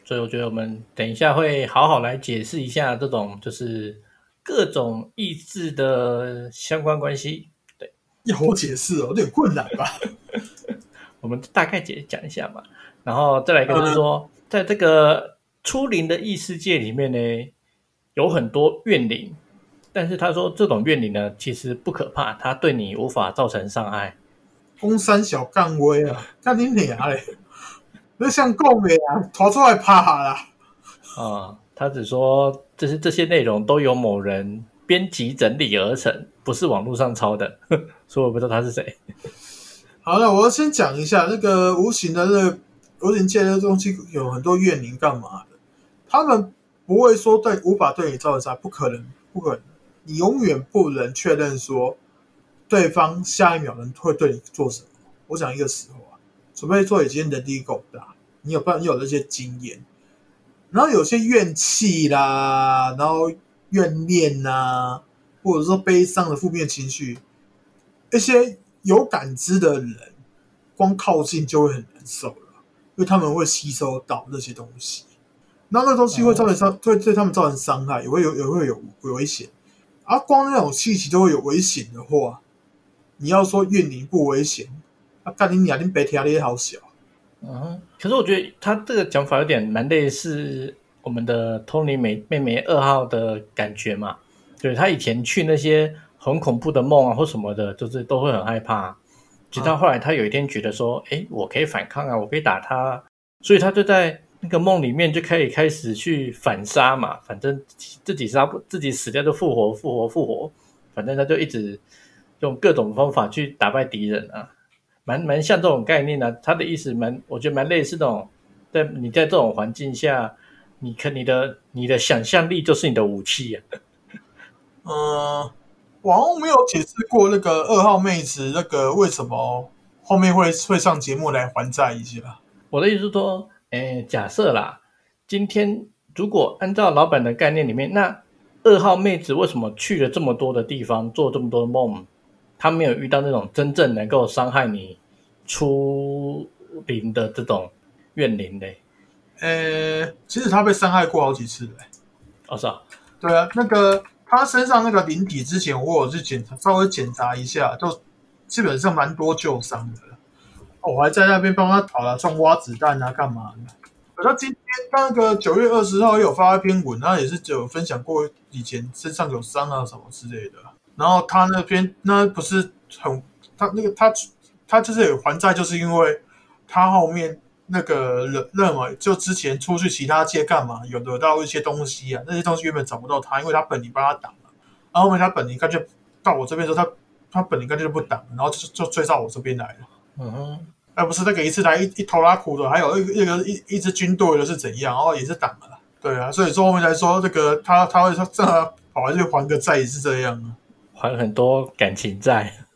Speaker 1: 所以我觉得我们等一下会好好来解释一下这种就是各种意志的相关关系。
Speaker 2: 对要我解释哦，有点困难吧？
Speaker 1: 我们大概解讲一下嘛，然后再来一个就是说，在这个初灵的异世界里面呢，有很多怨灵，但是他说这种怨灵呢，其实不可怕，它对你无法造成伤害。
Speaker 2: 公山小干威啊，看你俩嘞，那像够没啊，逃出来怕啦。
Speaker 1: 啊、他只说这是这些内容都由某人编辑整理而成，不是网络上抄的，所以我不知道他是谁。
Speaker 2: 好了，我要先讲一下那个无形的那个无形界的东西，有很多怨灵干嘛的？他们不会说对无法对你造成伤害，不可能，不可能，你永远不能确认说对方下一秒能会对你做什么。我讲一个实话，除非说已经能力够大，你有办你有那些经验，然后有些怨气啦，然后怨念呐，或者说悲伤的负面情绪，一些有感知的人，光靠近就会很难受了，因为他们会吸收到那些东西，那那东西会造成伤，会对他们造成伤害，也会有也会有有危险。啊，光那种气息都会有危险的话，你要说怨灵不危险，啊，干你娘，你白天你也好小。
Speaker 1: 嗯，可是我觉得他这个讲法有点蛮类似我们的托尼妹妹妹二号的感觉嘛，对他以前去那些很恐怖的梦啊或什么的，就是都会很害怕，直到后来他有一天觉得说，哎，我可以反抗啊，我可以打他，所以他就在那个梦里面就可以开始去反杀嘛，反正自己杀不自己死掉就复活复活复活，反正他就一直用各种方法去打败敌人啊。蛮蛮像这种概念啊，他的意思蛮，我觉得蛮类似那种，在你在这种环境下，你看你的你的想象力就是你的武器啊。
Speaker 2: 嗯，网红没有解释过那个二号妹子那个为什么后面会会上节目来还债一下。
Speaker 1: 我的意思是说，哎，假设啦，今天如果按照老板的概念里面，那二号妹子为什么去了这么多的地方，做这么多梦？她没有遇到那种真正能够伤害你出灵的这种怨灵嘞。
Speaker 2: 呃，其实她被伤害过好几次嘞。
Speaker 1: 哦，是啊。
Speaker 2: 对啊，那个她身上那个灵体之前我有去检查，稍微检查一下，就基本上蛮多旧伤的。我还在那边帮他跑了，装挖子弹啊，干嘛的？他今天那个九月二十号也有发一篇文，他也是有分享过以前身上有伤啊什么之类的。然后他那边那不是很他那个他他就是有还债，就是因为他后面那个认认为就之前出去其他界干嘛有得到一些东西啊，那些东西原本找不到他，因为他本领帮他挡了。然后后面他本领干脆到我这边时候，他他本领干脆就不挡，然后就就追到我这边来了。嗯，而不是那个一次来一一头拉苦的，还有一个一个一一支军队的是怎样，然后也是挡了。对啊，所以说我们才说这个他他会说这跑来去还个债也是这样啊。
Speaker 1: 还很多感情债，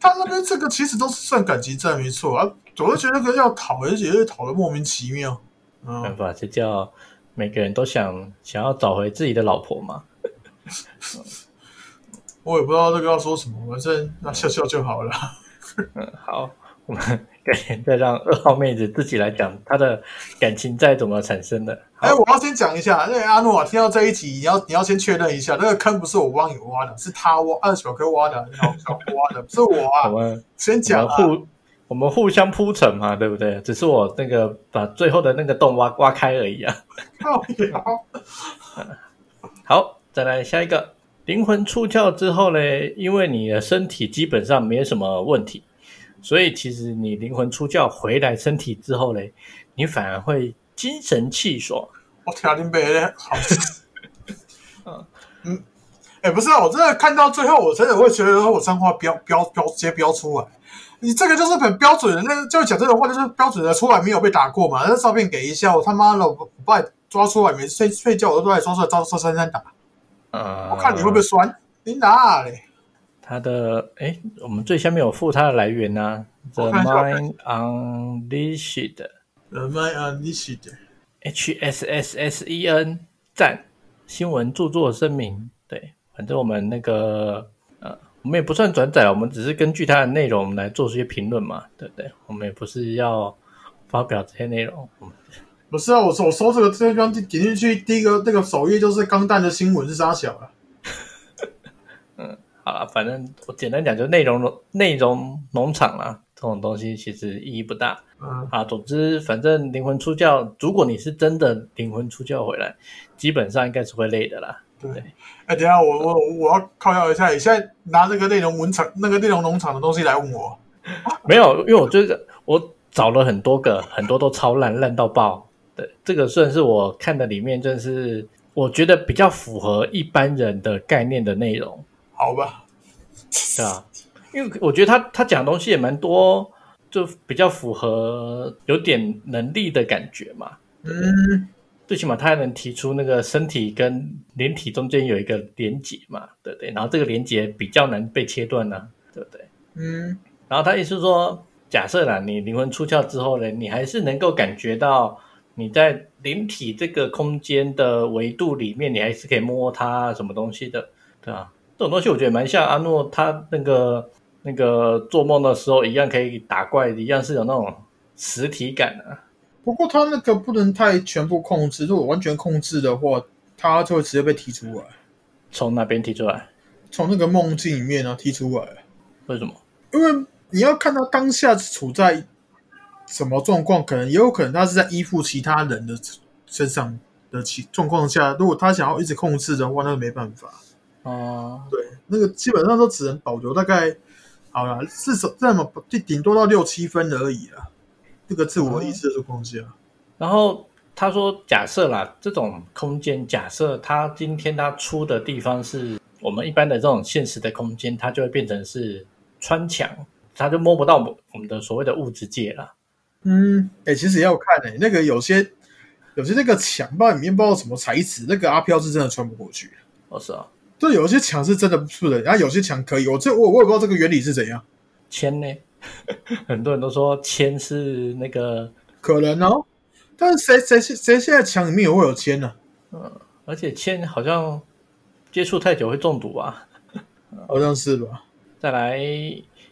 Speaker 2: 他那边这个其实都是算感情债没错啊，我就觉得那个要讨，而且讨的莫名其妙。
Speaker 1: 没办法，这叫每个人都想想要找回自己的老婆嘛。
Speaker 2: 我也不知道这个要说什么，反正那笑笑就好了。
Speaker 1: 嗯，好，我们改天。再让二号妹子自己来讲她的感情在怎么产生的。
Speaker 2: 哎，我要先讲一下，那个阿诺啊，听到这一集，你要你要先确认一下，那个坑不是我帮你挖的，是他挖二小哥挖的，然后小挖的，不是我啊。
Speaker 1: 我们
Speaker 2: 先讲
Speaker 1: 互我们互相铺陈嘛，对不对？只是我那个把最后的那个洞挖挖开而已啊。好，再来下一个，灵魂出窍之后呢，因为你的身体基本上没什么问题。所以其实你灵魂出窍回来身体之后嘞，你反而会精神气爽。
Speaker 2: 我天，林北嘞，好，嗯嗯，哎，不是啊，我真的看到最后，我真的会觉得我脏话标标标直接标出来。你这个就是很标准的，那个就讲这个话就是标准的，出来没有被打过嘛？那照片给一下，我他妈的，我把你抓出来，每次睡睡觉我都都来抓出来，照照三三打。嗯，我看你会不会酸？你哪嘞？
Speaker 1: 它的哎，我们最下面有附它的来源呢，The Mind Unleashed，The
Speaker 2: Mind Unleashed，H
Speaker 1: S S S E N 赞新闻著作声明，对，反正我们那个呃，我们也不算转载，我们只是根据它的内容来做这些评论嘛，对不对？我们也不是要发表这些内容，
Speaker 2: 不是啊，我我搜这个这方点进去，第一个那个首页就是钢弹的新闻是啥小了。
Speaker 1: 啊，反正我简单讲，就内容内容农场啦，这种东西其实意义不大。嗯啊，总之，反正灵魂出窍，如果你是真的灵魂出窍回来，基本上应该是会累的啦。对，
Speaker 2: 哎，等下我我我要靠要一下，你现在拿那个内容文场那个内容农场的东西来问我，
Speaker 1: 没有，因为我这个我找了很多个，很多都超烂烂到爆，对，这个算是我看的里面，真是我觉得比较符合一般人的概念的内容，
Speaker 2: 好吧，
Speaker 1: 对啊，因为我觉得他他讲的东西也蛮多，就比较符合有点能力的感觉嘛。
Speaker 2: 嗯，
Speaker 1: 最起码他还能提出那个身体跟灵体中间有一个连接嘛，对不对？然后这个连接比较难被切断呢、对不对？
Speaker 2: 嗯，
Speaker 1: 然后他意思是说，假设啦，你灵魂出窍之后呢，你还是能够感觉到你在灵体这个空间的维度里面，你还是可以摸它什么东西的，对吧？这种东西我觉得蛮像阿诺他那个那个做梦的时候一样，可以打怪一样，是有那种实体感啊。
Speaker 2: 不过他那个不能太全部控制，如果完全控制的话，他就会直接被踢出来，
Speaker 1: 从哪边踢出来？
Speaker 2: 从那个梦境里面呢、踢出来。
Speaker 1: 为什么？
Speaker 2: 因为你要看他当下处在什么状况，可能也有可能他是在依附其他人的身上的其状况下，如果他想要一直控制的话，那就没办法。
Speaker 1: 哦、
Speaker 2: 对，那个基本上都只能保留大概好了，至少这么就顶多到六七分而已啦。这个自我意识的空间、啊，
Speaker 1: 然后他说，假设啦，这种空间，假设他今天他出的地方是我们一般的这种现实的空间，它就会变成是穿墙，他就摸不到我们我们的所谓的物质界了。
Speaker 2: 嗯，哎、其实也要看诶、那个有些有些那个墙，吧里面不知道什么材质，那个阿飘是真的穿不过去。
Speaker 1: 哦，是啊，
Speaker 2: 对，有些墙是真的不能，然后有些墙可以。我这我我也不知道这个原理是怎样，
Speaker 1: 铅呢？很多人都说铅是那个，
Speaker 2: 可能哦。但是谁谁谁现在墙里面也会有铅呢、嗯
Speaker 1: 而且铅好像接触太久会中毒啊。
Speaker 2: 好像是吧？
Speaker 1: 再来，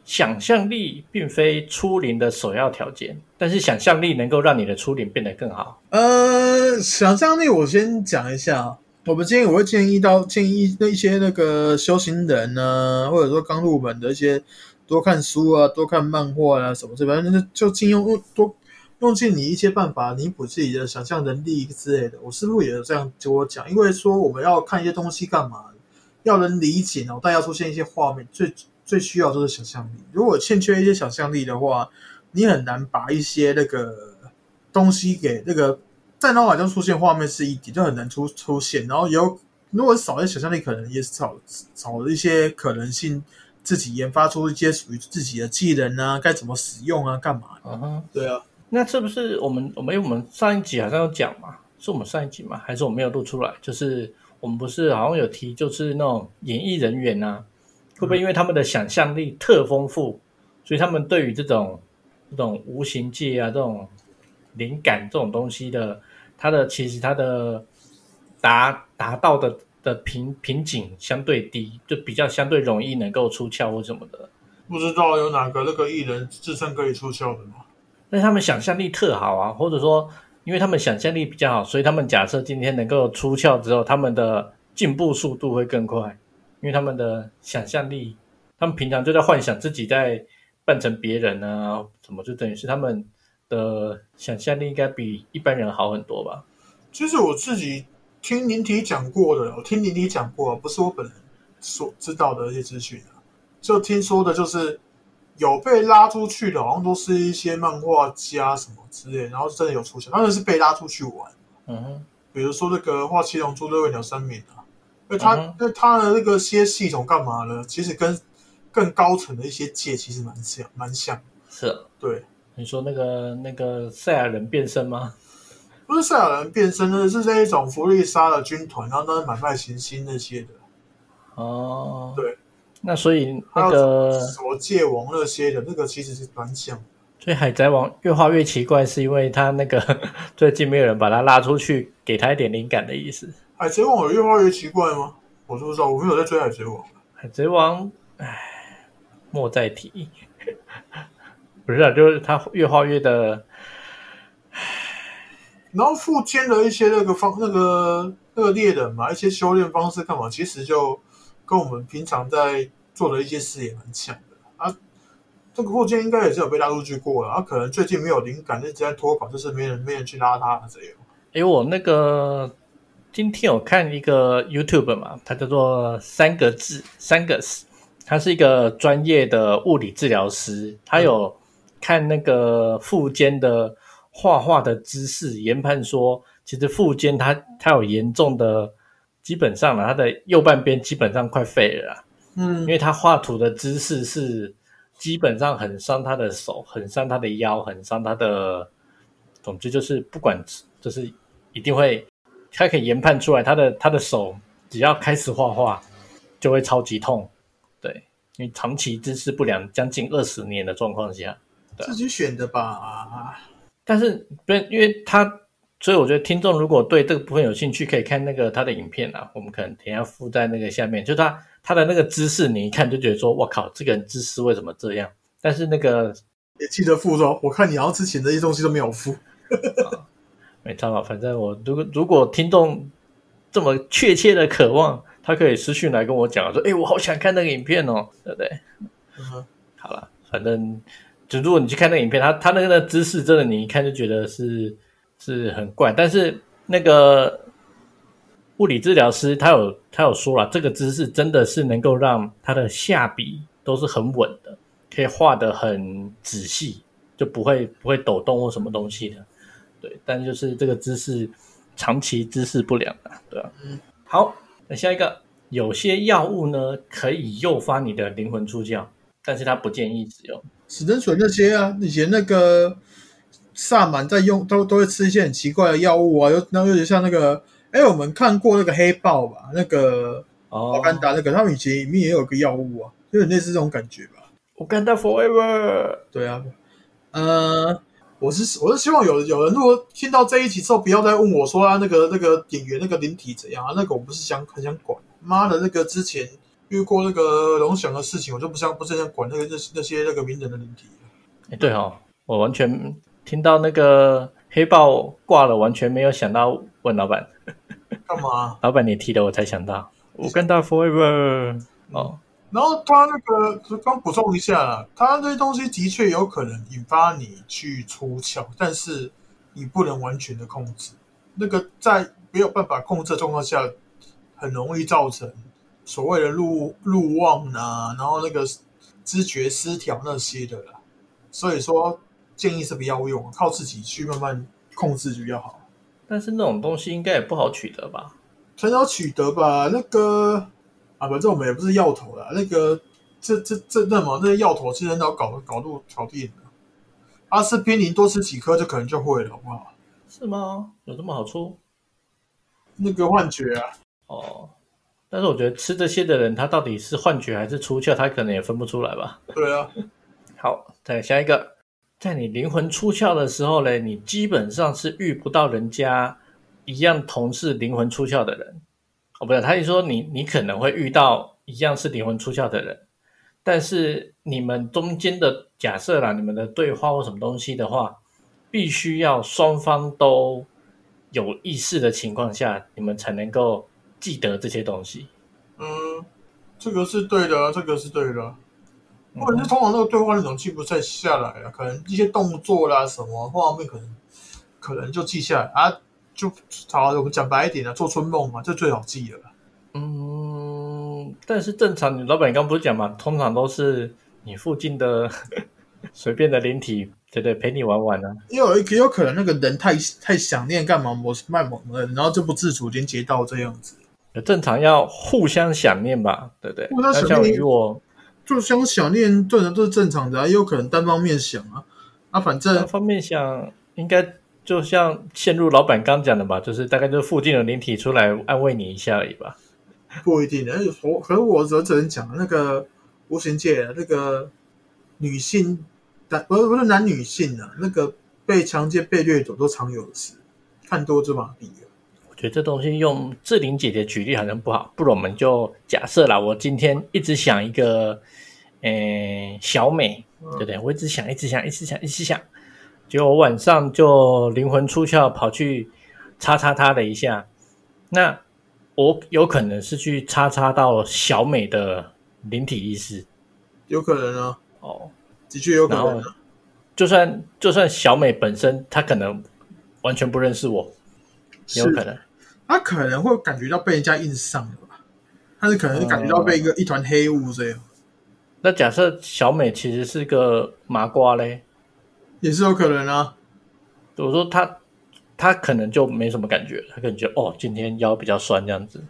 Speaker 1: 想象力并非出灵的首要条件，但是想象力能够让你的出灵变得更好。
Speaker 2: 呃，想象力我先讲一下啊。我们今天我会建议到建议那一些那个修行人呢、或者说刚入门的一些多看书啊，多看漫画啊什么之类的，反正就尽用多用尽你一些办法弥补自己的想象能力之类的。我师傅也有这样跟我讲，因为说我们要看一些东西干嘛？要能理解脑袋要出现一些画面，最最需要就是想象力。如果欠缺一些想象力的话，你很难把一些那个东西给那个在脑海中出现画面是一点，就很难出出现。然后有如果少一些想象力，可能也少少了一些可能性，自己研发出一些属于自己的技能啊，该怎么使用啊，干嘛？
Speaker 1: 嗯哼。
Speaker 2: 对啊，
Speaker 1: 那是不是我们我们因为我们上一集好像有讲嘛？是我们上一集嘛？还是我没有录出来？就是我们不是好像有提，就是那种演艺人员啊，会不会因为他们的想象力特丰富，所以他们对于这种这种无形界啊、这种灵感这种东西的，它的其实它的达达到的的瓶瓶颈相对低，就比较相对容易能够出窍或什么的。
Speaker 2: 不知道有哪个那个艺人自称可以出窍的吗？
Speaker 1: 但他们想象力特好啊，或者说，因为他们想象力比较好，所以他们假设今天能够出窍之后，他们的进步速度会更快，因为他们的想象力，他们平常就在幻想自己在扮成别人啊，什么就等于是他们的想象力应该比一般人好很多吧？
Speaker 2: 其实我自己听林体讲过的，我听林体讲过，不是我本人所知道的一些资讯啊，就听说的就是有被拉出去的，好像都是一些漫画家什么之类，然后真的有出现，当然是被拉出去玩，
Speaker 1: 嗯哼，
Speaker 2: 比如说那个画七龙珠六位鸟三敏啊，因为他
Speaker 1: 嗯
Speaker 2: 因为他的那个些系统干嘛呢？其实跟更高层的一些界其实蛮像，蛮像，
Speaker 1: 是。啊
Speaker 2: 对。
Speaker 1: 你说那个那个赛亚人变身吗？
Speaker 2: 不是赛亚人变身的，是那一种弗利萨的军团，然后呢买卖行星那些的。
Speaker 1: 哦，
Speaker 2: 对，
Speaker 1: 那所以那个，
Speaker 2: 什么界王那些的，那个其实是蛮像。
Speaker 1: 所以海贼王越画越奇怪，是因为他那个 最近没有人把他拉出去，给他一点灵感的意思。
Speaker 2: 海贼王有越画越奇怪吗？我都不知道，我没有在追海贼王。
Speaker 1: 海贼王，唉，莫再提。不是啊，就是他越画越的，
Speaker 2: 然后附件的一些那个方那个那个猎人嘛，一些修炼方式干嘛，其实就跟我们平常在做的一些事也蛮像的啊。这个附件应该也是有被拉出去过了，啊，可能最近没有灵感，一直在脱稿，就是没人没人去拉他这样。
Speaker 1: 诶，我那个今天有看一个 YouTube 嘛，它叫做三个字三个字，他是一个专业的物理治疗师，他有看那个附件的画画的姿势研判说，其实富坚他他有严重的，基本上了他的右半边基本上快废了啦，
Speaker 2: 嗯。
Speaker 1: 因为他画图的姿势是基本上很伤他的手，很伤他的腰，很伤他的，总之就是不管就是一定会，他可以研判出来他的他的手只要开始画画就会超级痛，对，因为长期姿势不良将近二十年的状况下，
Speaker 2: 自己选的吧。
Speaker 1: 但是不是因为他，所以我觉得听众如果对这个部分有兴趣，可以看那个他的影片啊，我们可能等下附在那个下面，就他他的那个姿势，你一看就觉得说，我靠，这个人姿势为什么这样？但是那个
Speaker 2: 也记得付说，我看你好像之前这些东西都没有付。
Speaker 1: 没差吧，反正我如果如果听众这么确切的渴望，他可以私讯来跟我讲说，哎，我好想看那个影片哦，对不对？
Speaker 2: 嗯，
Speaker 1: 好了，反正就如果你去看那个影片，他他那个姿势真的，你一看就觉得是是很怪。但是那个物理治疗师他有他有说了，这个姿势真的是能够让他的下笔都是很稳的，可以画的很仔细，就不会不会抖动或什么东西的。对，但就是这个姿势长期姿势不良啊，对吧、
Speaker 2: 嗯，
Speaker 1: 好，那下一个，有些药物呢可以诱发你的灵魂出窍，但是他不建议使用。
Speaker 2: 死灯水那些啊，以前那个萨满在用都都会吃一些很奇怪的药物啊，有那有点像那个，哎，我们看过那个黑豹吧，那个
Speaker 1: 哦
Speaker 2: 瓦干达那个，他们以前里面也有个药物啊，就有点类似这种感觉吧。
Speaker 1: 我干到 forever。
Speaker 2: 对啊，呃，我是我是希望有有人如果听到这一集之后，不要再问我说啊，那个那个演员那个灵体怎样啊？那个我不是想很想管。妈的，那个之前遇过那个龙翔的事情，我就不想不是很想管那个那那些那个名人的灵体了。
Speaker 1: 哎，对哦，我完全听到那个黑豹挂了，完全没有想到问老板，
Speaker 2: 干嘛？
Speaker 1: 老板你提的我才想到，我跟他 forever。哦，
Speaker 2: 然后他那个刚补充一下啦，他这些东西的确有可能引发你去出窍，但是你不能完全的控制。那个在没有办法控制的状况下，很容易造成所谓的路路忘啊，然后那个知觉失调那些的啦。所以说，建议是不要用，靠自己去慢慢控制比较好。
Speaker 1: 但是那种东西应该也不好取得吧？
Speaker 2: 很少取得吧？那个啊，反正我们也不是药头啦。那个这这这那么那些药头其实很早搞搞度搞定的。阿司匹林多吃几颗就可能就会了，好不好？
Speaker 1: 是吗？有这么好处？
Speaker 2: 那个幻觉啊，
Speaker 1: 哦，但是我觉得吃这些的人，他到底是幻觉还是出窍，他可能也分不出来吧。
Speaker 2: 对啊，
Speaker 1: 好，再下一个，在你灵魂出窍的时候呢，你基本上是遇不到人家一样同是灵魂出窍的人。哦，不是，他是说你你可能会遇到一样是灵魂出窍的人，但是你们中间的假设啦，你们的对话或什么东西的话，必须要双方都有意识的情况下，你们才能够记得这些东西。
Speaker 2: 嗯，这个是对的啊，这个是对的啊。
Speaker 1: 嗯
Speaker 2: 或者是通常那个对话内容记不太下来啊，可能一些动作啦什么画面可能可能就记下来啊，就好，我们讲白一点啊，做春梦嘛，这最好记了。
Speaker 1: 嗯，但是正常，你老板刚不是讲嘛，通常都是你附近的 随便的灵体，对对，陪你玩玩啊。
Speaker 2: 也有也有可能那个人太太想念干嘛某卖某人，然后就不自主连接到这样子。
Speaker 1: 正常要互相想念吧，对不对？
Speaker 2: 互相想念
Speaker 1: 与我
Speaker 2: 就像想念对人都是正常的啊，也有可能单方面想啊。啊，反正
Speaker 1: 单方面想，应该就像陷入老板刚讲的吧，就是大概就是附近的灵体出来安慰你一下而已吧。
Speaker 2: 不一定的。我可是我只只能讲那个无形界那个女性，男不是不是男女性啊，那个被强奸、被掠夺都常有的事，看多就麻痹了。
Speaker 1: 我觉得这东西用志玲姐姐举例好像不好，不如我们就假设啦，我今天一直想一个，诶，小美，对不对？我一直想，一直想，一直想，一直想，结果我晚上就灵魂出窍，跑去叉叉她了一下，那我有可能是去叉叉到小美的灵体意识
Speaker 2: 有可能啊，
Speaker 1: 哦，
Speaker 2: 的确有可能啊。
Speaker 1: 就算就算小美本身她可能完全不认识我，也有可能。
Speaker 2: 他可能会感觉到被人家硬上了吧？他是可能感觉到被一个、一团黑雾这样，
Speaker 1: 那假设小美其实是个麻瓜嘞，
Speaker 2: 也是有可能啊。
Speaker 1: 我说他他可能就没什么感觉，他可能觉得哦，今天腰比较酸这样子。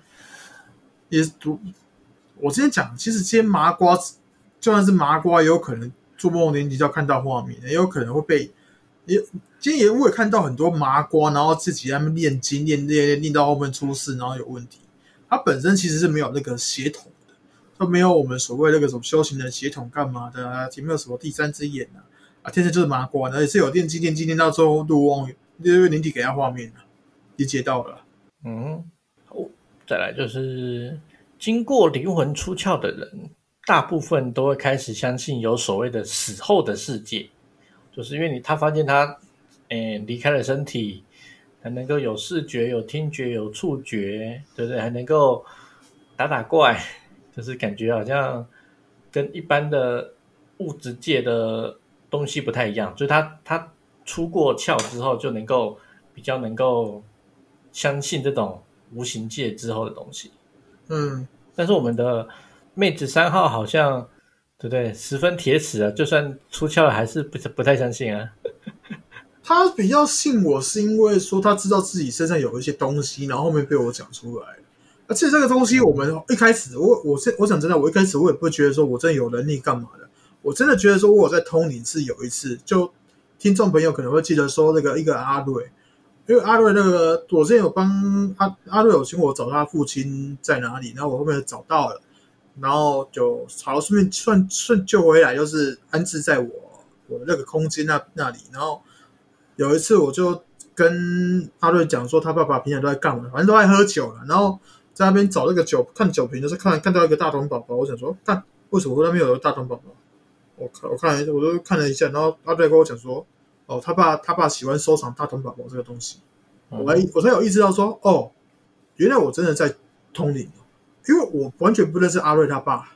Speaker 2: 也读我之前讲，其实今天麻瓜就算是麻瓜，也有可能做梦年纪就要看到画面，也有可能会被也今天也我也看到很多麻瓜，然后自己在那边念经念念念到后面出事，然后有问题。他本身其实是没有那个血统的，他没有我们所谓那个什么修行的血统干嘛的啊，也没有什么第三只眼啊，啊，天生就是麻瓜，而且是有念经念经念到最后入望，因为灵体给他画面了，理解到了。
Speaker 1: 嗯，好，再来就是经过灵魂出窍的人，大部分都会开始相信有所谓的死后的世界，就是因为你他发现他，诶离开了身体，还能够有视觉、有听觉、有触觉，对不对？还能够打打怪，就是感觉好像跟一般的物质界的东西不太一样，所以他他出过窍之后，就能够比较能够相信这种无形界之后的东西。
Speaker 2: 嗯，
Speaker 1: 但是我们的妹子三号好像，对不对？十分铁齿啊，就算出窍了，还是不不太相信啊。
Speaker 2: 他比较信我是因为说他知道自己身上有一些东西，然后后面被我讲出来。而且这个东西，我们一开始，我我是我想真的，我一开始我也不觉得说我真的有能力干嘛的。我真的觉得说，我有在通灵是有一次，就听众朋友可能会记得说，那个一个阿瑞，因为阿瑞那个我之前有帮阿阿瑞有请我找他父亲在哪里，然后我后面找到了，然后就好顺便顺顺救回来，就是安置在我我的那个空间那那里，然后。有一次，我就跟阿瑞讲说，他爸爸平常都在干嘛？反正都爱喝酒了。然后在那边找那个酒，看酒瓶，就是看看到一个大童宝宝。我想说，看为什么那边有个大童宝宝？我看我看我都看了一下。然后阿瑞跟我讲说，哦，他爸他爸喜欢收藏大童宝宝这个东西。我我才有意识到说，哦，原来我真的在通灵，因为我完全不认识阿瑞他爸，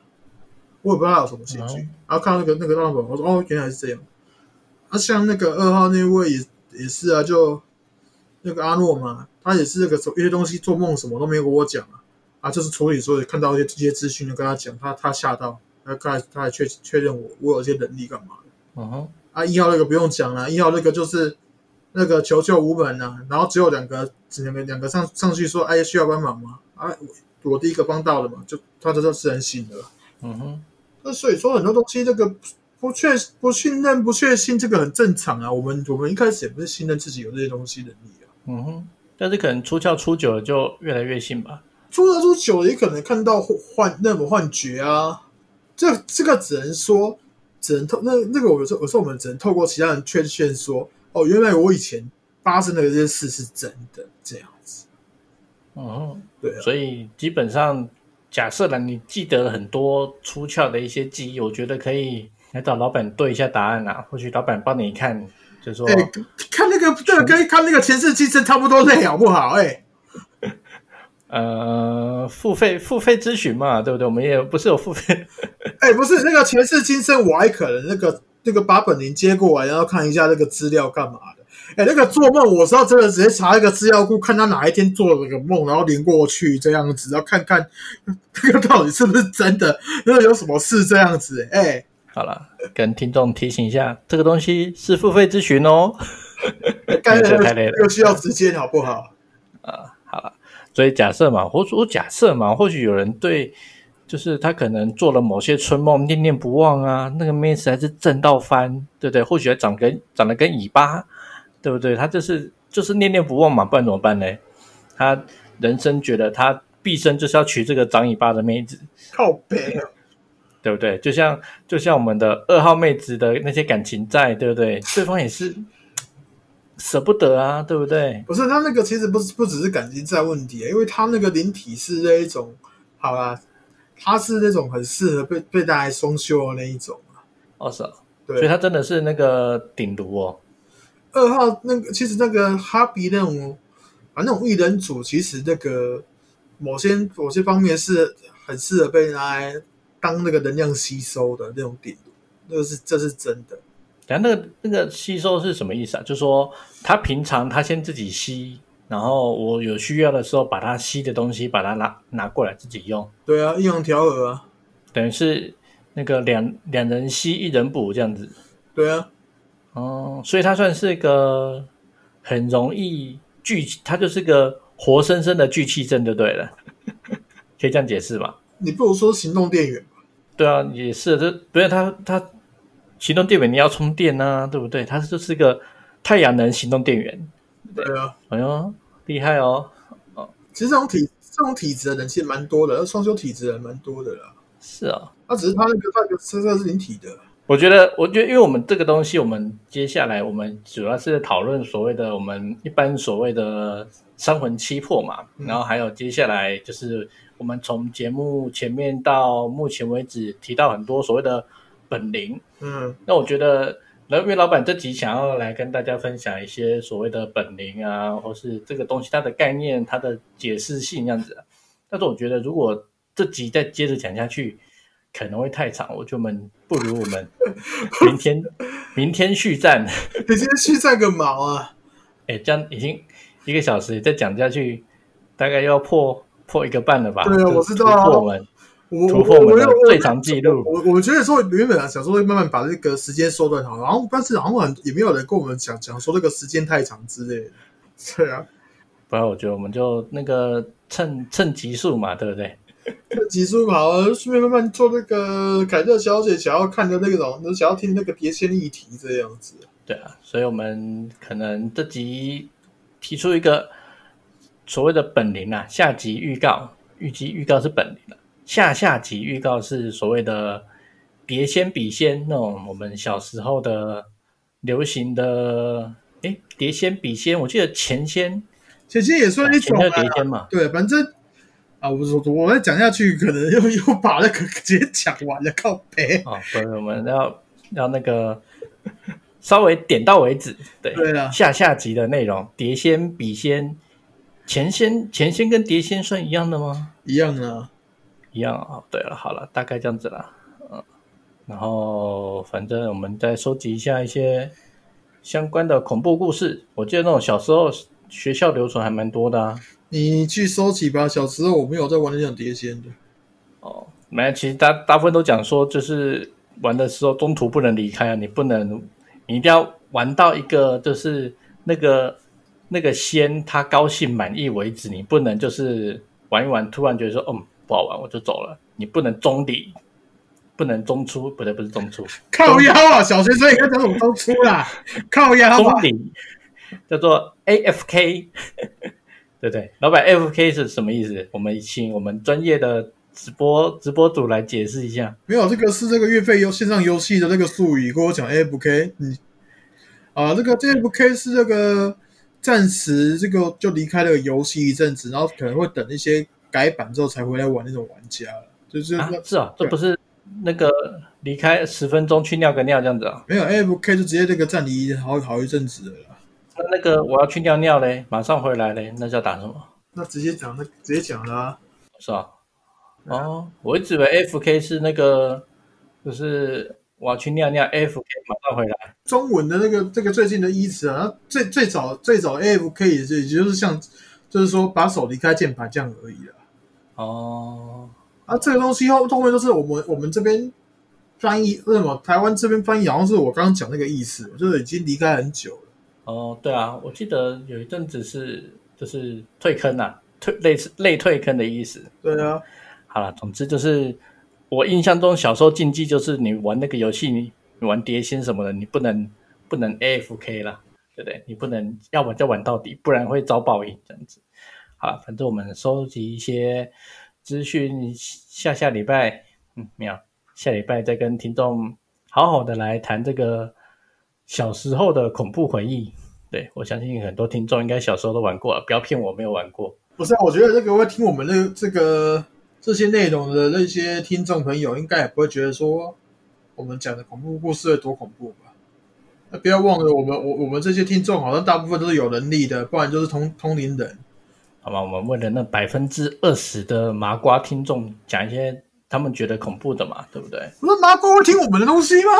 Speaker 2: 我也不知道他有什么兴趣。然后看到那个那个大童宝宝，我说，哦，原来是这样。啊，像那个二号那位也也是啊，就那个阿诺嘛，他也是那个一些东西做梦什么都没有跟我讲啊，啊，就是处理所以看到一些这些资讯就跟他讲，他他吓到，他他他还确确认我我有一些能力干嘛的，
Speaker 1: 嗯，
Speaker 2: 啊一号那个不用讲了，一号那个就是那个求救无门呐，然后只有两个只两个两个上上去说，哎需要帮忙吗？啊我我第一个帮到了嘛，就他这是人醒的，
Speaker 1: 嗯哼，
Speaker 2: 那所以说很多东西这个。不确不信任不确信，这个很正常啊。我们我们一开始也不是信任自己有这些东西能力啊。
Speaker 1: 嗯哼，但是可能出窍出久了就越来越信吧。
Speaker 2: 出窍出久了也可能看到幻那种幻觉啊。这这个只能说，只能透那那个我有时候有时候我们只能透过其他人确认说，哦，原来我以前发生的这些事是真的这样子。
Speaker 1: 嗯，
Speaker 2: 对。
Speaker 1: 所以基本上假设了你记得很多出窍的一些记忆，我觉得可以。来找老板对一下答案啊，或许老板帮你看，就说，
Speaker 2: 哎，看那个这个跟看那个前世今生差不多累，好不好？哎，
Speaker 1: 呃，付费付费咨询嘛，对不对？我们也不是有付费，
Speaker 2: 哎，不是那个前世今生，我还可能那个那个把本领接过来，然后看一下那个资料干嘛的？哎，那个做梦，我是要真的直接查一个资料库，看他哪一天做了个梦，然后连过去这样子，要看看这个到底是不是真的，那个有什么事这样子？哎。
Speaker 1: 好了，跟听众提醒一下，这个东西是付费咨询哦。
Speaker 2: 太累了，又需要时间，好不好？
Speaker 1: 啊，好了，所以假设嘛，或我假设嘛，或许有人对，就是他可能做了某些春梦，念念不忘啊，那个妹子还是正到翻，对不对？或许还长跟长得跟尾巴，对不对？他就是就是念念不忘嘛，不然怎么办呢？他人生觉得他毕生就是要娶这个长尾巴的妹子，
Speaker 2: 靠背啊。
Speaker 1: 对不对？就像就像我们的二号妹子的那些感情债，对不对？对方也是舍不得啊，对不对？
Speaker 2: 不是他那个其实不是不只是感情债问题，因为他那个灵体是那一种，好吧，他是那种很适合被被大家双修的那一种啊。
Speaker 1: 哦，是，
Speaker 2: 对，
Speaker 1: 所以他真的是那个顶炉哦。
Speaker 2: 二号那个其实那个哈比那种啊那种异人组，其实那个某些某些方面是很适合被拿来。当那个能量吸收的那种点，那个是这是真的。
Speaker 1: 然后那个那个吸收是什么意思啊？就是说他平常他先自己吸，然后我有需要的时候把他吸的东西把它拿拿过来自己用。
Speaker 2: 对啊，阴阳调和啊，
Speaker 1: 等于是那个两两人吸一人补这样子。
Speaker 2: 对啊，
Speaker 1: 哦，所以它算是一个很容易聚，它就是个活生生的聚气阵，就对了，可以这样解释吧？
Speaker 2: 你不如说行动电源吧？
Speaker 1: 对啊，也是，这不是它它行动电源你要充电啊，对不对？它就是个太阳能行动电源。
Speaker 2: 对啊，
Speaker 1: 哎呦，厉害哦！
Speaker 2: 哦其实这种体这种体质的人其实蛮多的，双休体质的人蛮多的啦。
Speaker 1: 是啊，
Speaker 2: 那只是他那个那个车车是灵体的。
Speaker 1: 我觉得，我觉得，因为我们这个东西，我们接下来我们主要是讨论所谓的我们一般所谓的三魂七魄嘛，然后还有接下来就是我们从节目前面到目前为止提到很多所谓的本灵，
Speaker 2: 嗯，
Speaker 1: 那我觉得，因为老板这集想要来跟大家分享一些所谓的本灵啊，或是这个东西它的概念、它的解释性这样子。但是我觉得，如果这集再接着讲下去，可能会太长，我就们不如我们明天 明天续战。
Speaker 2: 你今天续战个毛啊！
Speaker 1: 哎，这样已经一个小时，再讲下去，大概要破破一个半了吧？
Speaker 2: 对啊，我知道
Speaker 1: 破我们，
Speaker 2: 我
Speaker 1: 突破我们的最长记录。
Speaker 2: 我我们觉得说原本啊想说会慢慢把这个时间缩短好，然后但是好像很也没有人跟我们讲讲说这个时间太长之类的。对啊，
Speaker 1: 不然我觉得我们就那个趁趁极速嘛，对不对？
Speaker 2: 集数好，顺便慢慢做那个凯特小姐想要看的那种，想要听那个碟仙议题这样子。
Speaker 1: 对啊，所以我们可能这集提出一个所谓的本灵啊，下集预告，预计预告是本灵了，下下集预告是所谓的碟仙笔仙那种我们小时候的流行的，哎，碟仙笔仙，我记得前仙，
Speaker 2: 前仙也算一种
Speaker 1: 碟仙嘛，
Speaker 2: 对，反正。啊，我说我再讲下去，可能又又把那个直接讲完了，靠背。
Speaker 1: 啊，不是，我们要要那个稍微点到为止。对，
Speaker 2: 对啊，
Speaker 1: 下下集的内容，碟仙、笔仙、前仙、前仙跟碟仙算一样的吗？
Speaker 2: 一样啊，
Speaker 1: 一样啊。对了，好了，大概这样子了。嗯，然后反正我们再收集一下一些相关的恐怖故事。我记得那种小时候学校流传还蛮多的啊。
Speaker 2: 你去收集吧。小时候我没有在玩那种碟仙的。
Speaker 1: 哦，没，其实大大部分都讲说，就是玩的时候中途不能离开啊，你不能，你一定要玩到一个就是那个那个仙他高兴满意为止，你不能就是玩一玩突然觉得说，嗯，不好玩我就走了，你不能中底，不能中出，不对，不是中出，
Speaker 2: 靠腰啊，小学生应该讲什么中出啦，靠腰
Speaker 1: 中底叫做 AFK。对对，老板，F K 是什么意思？我们请我们专业的直播直播组来解释一下。
Speaker 2: 没有，这个是这个月费游线上游戏的那个术语，跟我讲 F K。你啊，这个 F K 是这个暂时这个就离开了游戏一阵子，然后可能会等一些改版之后才回来玩那种玩家就是
Speaker 1: 是啊，这不是那个离开十分钟去尿个尿这样子啊？
Speaker 2: 没有，F K 就直接这个暂离好好一阵子了。
Speaker 1: 那那个我要去尿尿嘞，马上回来嘞，那叫打什么？
Speaker 2: 那直接讲，那直接讲啦，
Speaker 1: 是吧？哦，我一直以为 F K 是那个，就是我要去尿尿，F K 马上回来。
Speaker 2: 中文的那个这个最近的依词啊，最最早最早 F K 也是，也就是像，就是说把手离开键盘这样而已啦。
Speaker 1: 哦，
Speaker 2: 啊，这个东西后后面就是我们我们这边翻译，为什么台湾这边翻译好像是我刚刚讲那个意思，就是已经离开很久了。
Speaker 1: 哦，对啊，我记得有一阵子是就是退坑啊，退类似类退坑的意思。
Speaker 2: 对啊，
Speaker 1: 好了，总之就是我印象中小时候禁忌就是你玩那个游戏，你玩碟仙什么的，你不能不能 AFK 啦，对不对？你不能要玩就玩到底，不然会遭报应这样子。好，反正我们收集一些资讯，下下礼拜嗯，没有，下礼拜再跟听众好好的来谈这个小时候的恐怖回忆。对，我相信很多听众应该小时候都玩过，不要骗我没有玩过。
Speaker 2: 不是，啊我觉得这个会听我们的这个这些内容的那些听众朋友，应该也不会觉得说我们讲的恐怖故事有多恐怖吧？那不要忘了，我们我我们这些听众好像大部分都是有能力的，不然就是通通灵人。
Speaker 1: 好吧，我们为了那百分之二十的麻瓜听众讲一些他们觉得恐怖的嘛，对不对？
Speaker 2: 不是麻瓜会听我们的东西吗？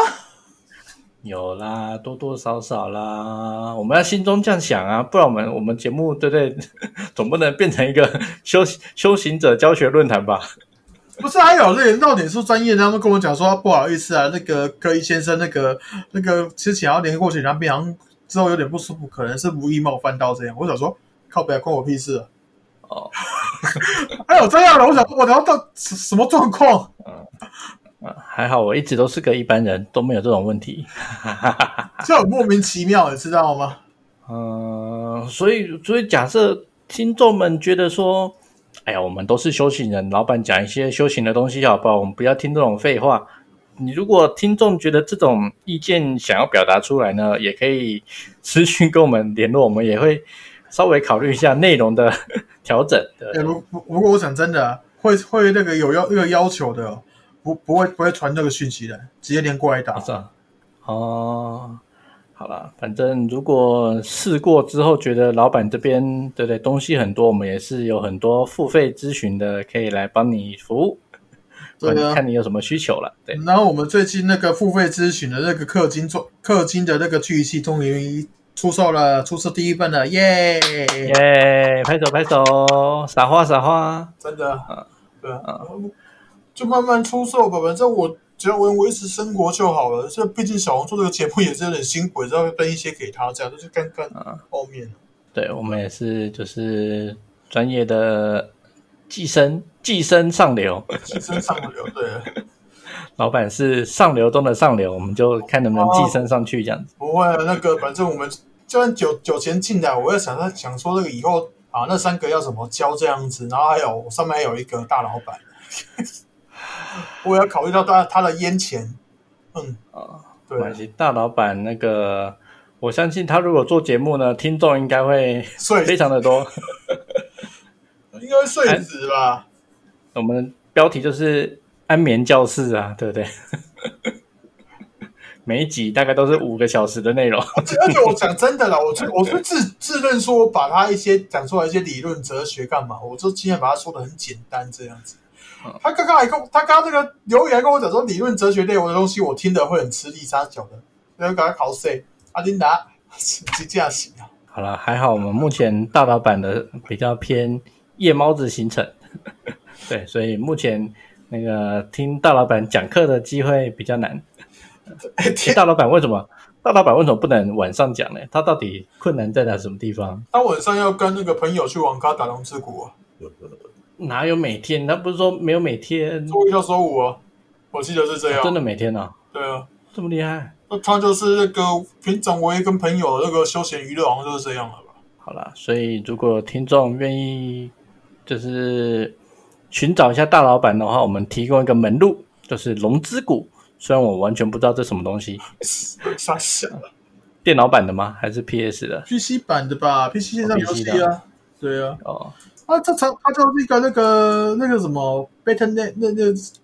Speaker 1: 有啦，多多少少啦，我们要心中这样想啊，不然我们我们节目对不对？总不能变成一个 修修行者教学论坛吧？
Speaker 2: 不是，还有那个到点是专业，他们跟我讲说不好意思啊，那个柯一先生那个那个之前要连过去，然后变成之后有点不舒服，可能是无意冒犯到这样。我想说，靠北关我屁事啊！
Speaker 1: 哦，
Speaker 2: 还有这样的，我想我聊到什么状况？
Speaker 1: 啊，还好我一直都是个一般人，都没有这种问题。
Speaker 2: 这很莫名其妙，你知道吗？
Speaker 1: 嗯，所以所以假设听众们觉得说，哎呀，我们都是修行人，老板讲一些修行的东西好不好？我们不要听这种废话。你如果听众觉得这种意见想要表达出来呢，也可以私讯跟我们联络，我们也会稍微考虑一下内容的 调整。
Speaker 2: 哎，不不如果我讲真的，会会那个有要那个要求的，不不会不会传这个讯息的，直接连过来打。
Speaker 1: 是啊，哦，好了，反正如果试过之后觉得老板这边对不对东西很多，我们也是有很多付费咨询的，可以来帮你服务。
Speaker 2: 对啊，
Speaker 1: 看你有什么需求了。对，
Speaker 2: 然后我们最近那个付费咨询的那个氪金做氪金的那个剧系终于出售了，出售第一份了，耶
Speaker 1: 耶！拍手拍手，撒花撒花，
Speaker 2: 真的，对啊，就慢慢出售吧，反正我只要能维持生活就好了。这毕竟小红做这个节目也是有点辛苦，要分一些给他，这样就是干干后面。
Speaker 1: 对我们也是，就是专业的。寄生，寄生上流，
Speaker 2: 寄生上流，对。
Speaker 1: 老板是上流中的上流，我们就看能不能寄生上去这样子。
Speaker 2: 不会，那个反正我们就算九九钱进来，我也想他想说那个以后啊，那三个要怎么教这样子，然后还有上面还有一个大老板，我要考虑到他他的烟钱。嗯
Speaker 1: 啊，对，大老板那个，我相信他如果做节目呢，听众应该会非常的多。
Speaker 2: 应该睡死吧？
Speaker 1: 我们标题就是安眠教室啊，对不对？每一集大概都是五个小时的内容。
Speaker 2: 而且我讲真的啦，我我是自自认说把他一些讲出来一些理论哲学干嘛，我就尽量把它说的很简单这样子。他刚刚还跟他刚刚那个留言跟我讲说理论哲学内容的东西，我听的会很吃力沙脚的，要赶快考试。阿丁达是这样行啊。
Speaker 1: 好了，还好我们目前大老板的比较偏。夜猫子行程，对，所以目前那个听大老板讲课的机会比较难。大老板为什么？大老板为什么不能晚上讲呢？他到底困难在哪什么地方？
Speaker 2: 他晚上要跟那个朋友去网咖打龙之谷啊？
Speaker 1: 哪有每天？他不是说没有每天？
Speaker 2: 周一到周五啊？我记得是这样。
Speaker 1: 真的每天啊？
Speaker 2: 对啊，
Speaker 1: 这么厉害？
Speaker 2: 那他就是那个平常我也跟朋友那个休闲娱乐，好像就是这样了吧？
Speaker 1: 好啦，所以如果听众愿意。就是寻找一下大老板的话，我们提供一个门路，就是龙之谷。虽然我完全不知道这什么东西，
Speaker 2: 傻想了。
Speaker 1: 电脑版的吗？还是 PS 的
Speaker 2: ？PC 版的吧，PC 线上游戏啊。对啊。哦。啊，这它它就是一个那个那个什么 Beta 那那那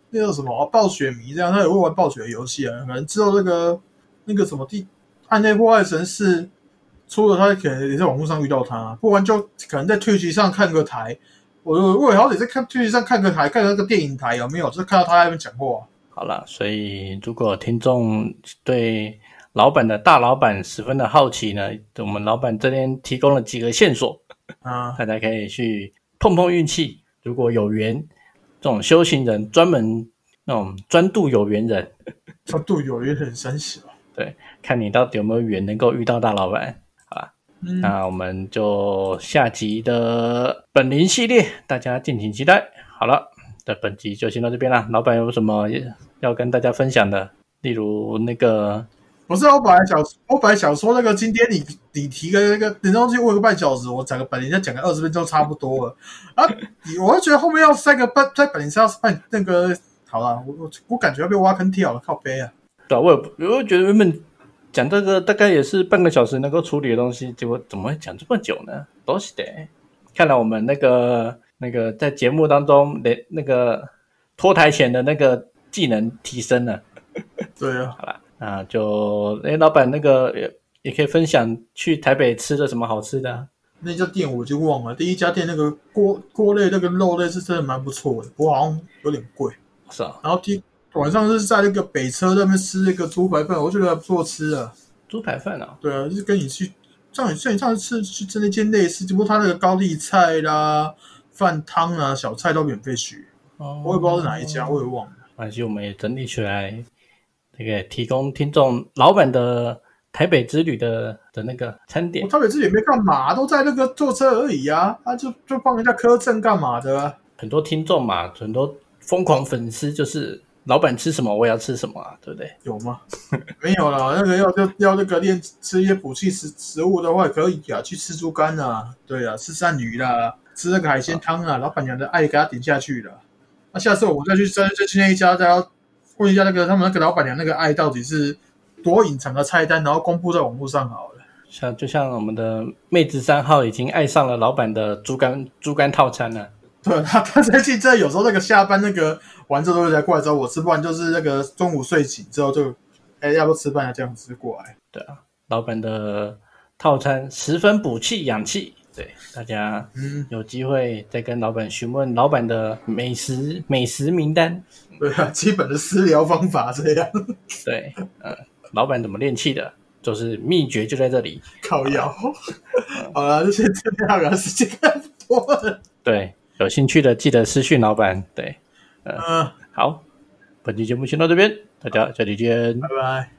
Speaker 2: 那个什么暴雪迷这样，他也会玩暴雪的游戏啊。可能知道那个那个什么地暗黑破坏神是出了，他可能也在网络上遇到他，不然就可能在 Twitch 上看个台。我我好歹在看电视上看个台，看那个电影台有没有？就是看到他在那边讲话。
Speaker 1: 好了，所以如果听众对老板的大老板十分的好奇呢，我们老板这边提供了几个线索啊，大家可以去碰碰运气。如果有缘，这种修行人专门那种专渡有缘人，
Speaker 2: 专渡有缘人神奇哦。
Speaker 1: 对，看你到底有没有缘能够遇到大老板。好吧那我们就下集的本林系列，大家敬请期待。好了，那本集就先到这边啦。老板有什么要跟大家分享的？例如那个，
Speaker 2: 不是我本来想，我本来想说那个今天你你提个那个，你东西问个半小时，我讲个本林再讲个二十分钟差不多了啊。我就觉得后面要塞个半，在本林上要半那个，好了，我我我感觉要被挖坑跳了，靠背啊。
Speaker 1: 对，我也我觉得原本。讲这个大概也是半个小时能够处理的东西，结果怎么会讲这么久呢？都是的，看来我们那个那个在节目当中连那个脱台前的那个技能提升了。
Speaker 2: 对啊，
Speaker 1: 好了，那就哎，老板那个也也可以分享去台北吃的什么好吃的。
Speaker 2: 那家店我就忘了，第一家店那个锅锅类那个肉类是真的蛮不错的，不过好像有点贵。
Speaker 1: 是啊，
Speaker 2: 然后第。晚上是在那个北车那边吃那个猪排饭，我觉得还不错吃啊。
Speaker 1: 猪排饭啊？
Speaker 2: 对啊，就是跟你去，像你像你上次吃去吃那间类似，只不过他那个高丽菜啦、饭汤啊、小菜都免费取。哦，我也不知道是哪一家，我也忘了。
Speaker 1: 反正我们也整理起来，这个提供听众老板的台北之旅的的那个餐点
Speaker 2: 我，台北之旅也没干嘛，都在那个坐车而已啊，他、就就帮人家磕证干嘛的、啊？
Speaker 1: 很多听众嘛，很多疯狂粉丝就是老板吃什么我也要吃什么啊，对不对？
Speaker 2: 有吗？没有啦，那个要要要那个练吃一些补气食食物的话，也可以啊，去吃猪肝啊，对啊，吃鳝鱼啦，吃那个海鲜汤啊，老板娘的爱给他点下去了。那下次我们再去再再去那一家，再要问一下那个他们那个老板娘那个爱到底是多隐藏的菜单，然后公布在网络上好了。
Speaker 1: 像就像我们的妹子三号已经爱上了老板的猪肝猪肝套餐了。
Speaker 2: 对他，他最近真的有时候那个下班那个完之后都会来过来找我吃，不然就是那个中午睡醒之后就，哎，要不吃饭啊这样子过来。
Speaker 1: 对啊，老板的套餐十分补气养气。对，大家
Speaker 2: 嗯，
Speaker 1: 有机会再跟老板询问老板的美食美食名单。
Speaker 2: 对啊，基本的私聊方法这样，
Speaker 1: 对，呃，老板怎么练气的，就是秘诀就在这里。
Speaker 2: 靠腰。好了，就先这样了，时间差不多了。
Speaker 1: 对，有兴趣的记得私讯老板。对，
Speaker 2: 嗯，
Speaker 1: 好，本期节目先到这边，大家下期见
Speaker 2: 拜。拜。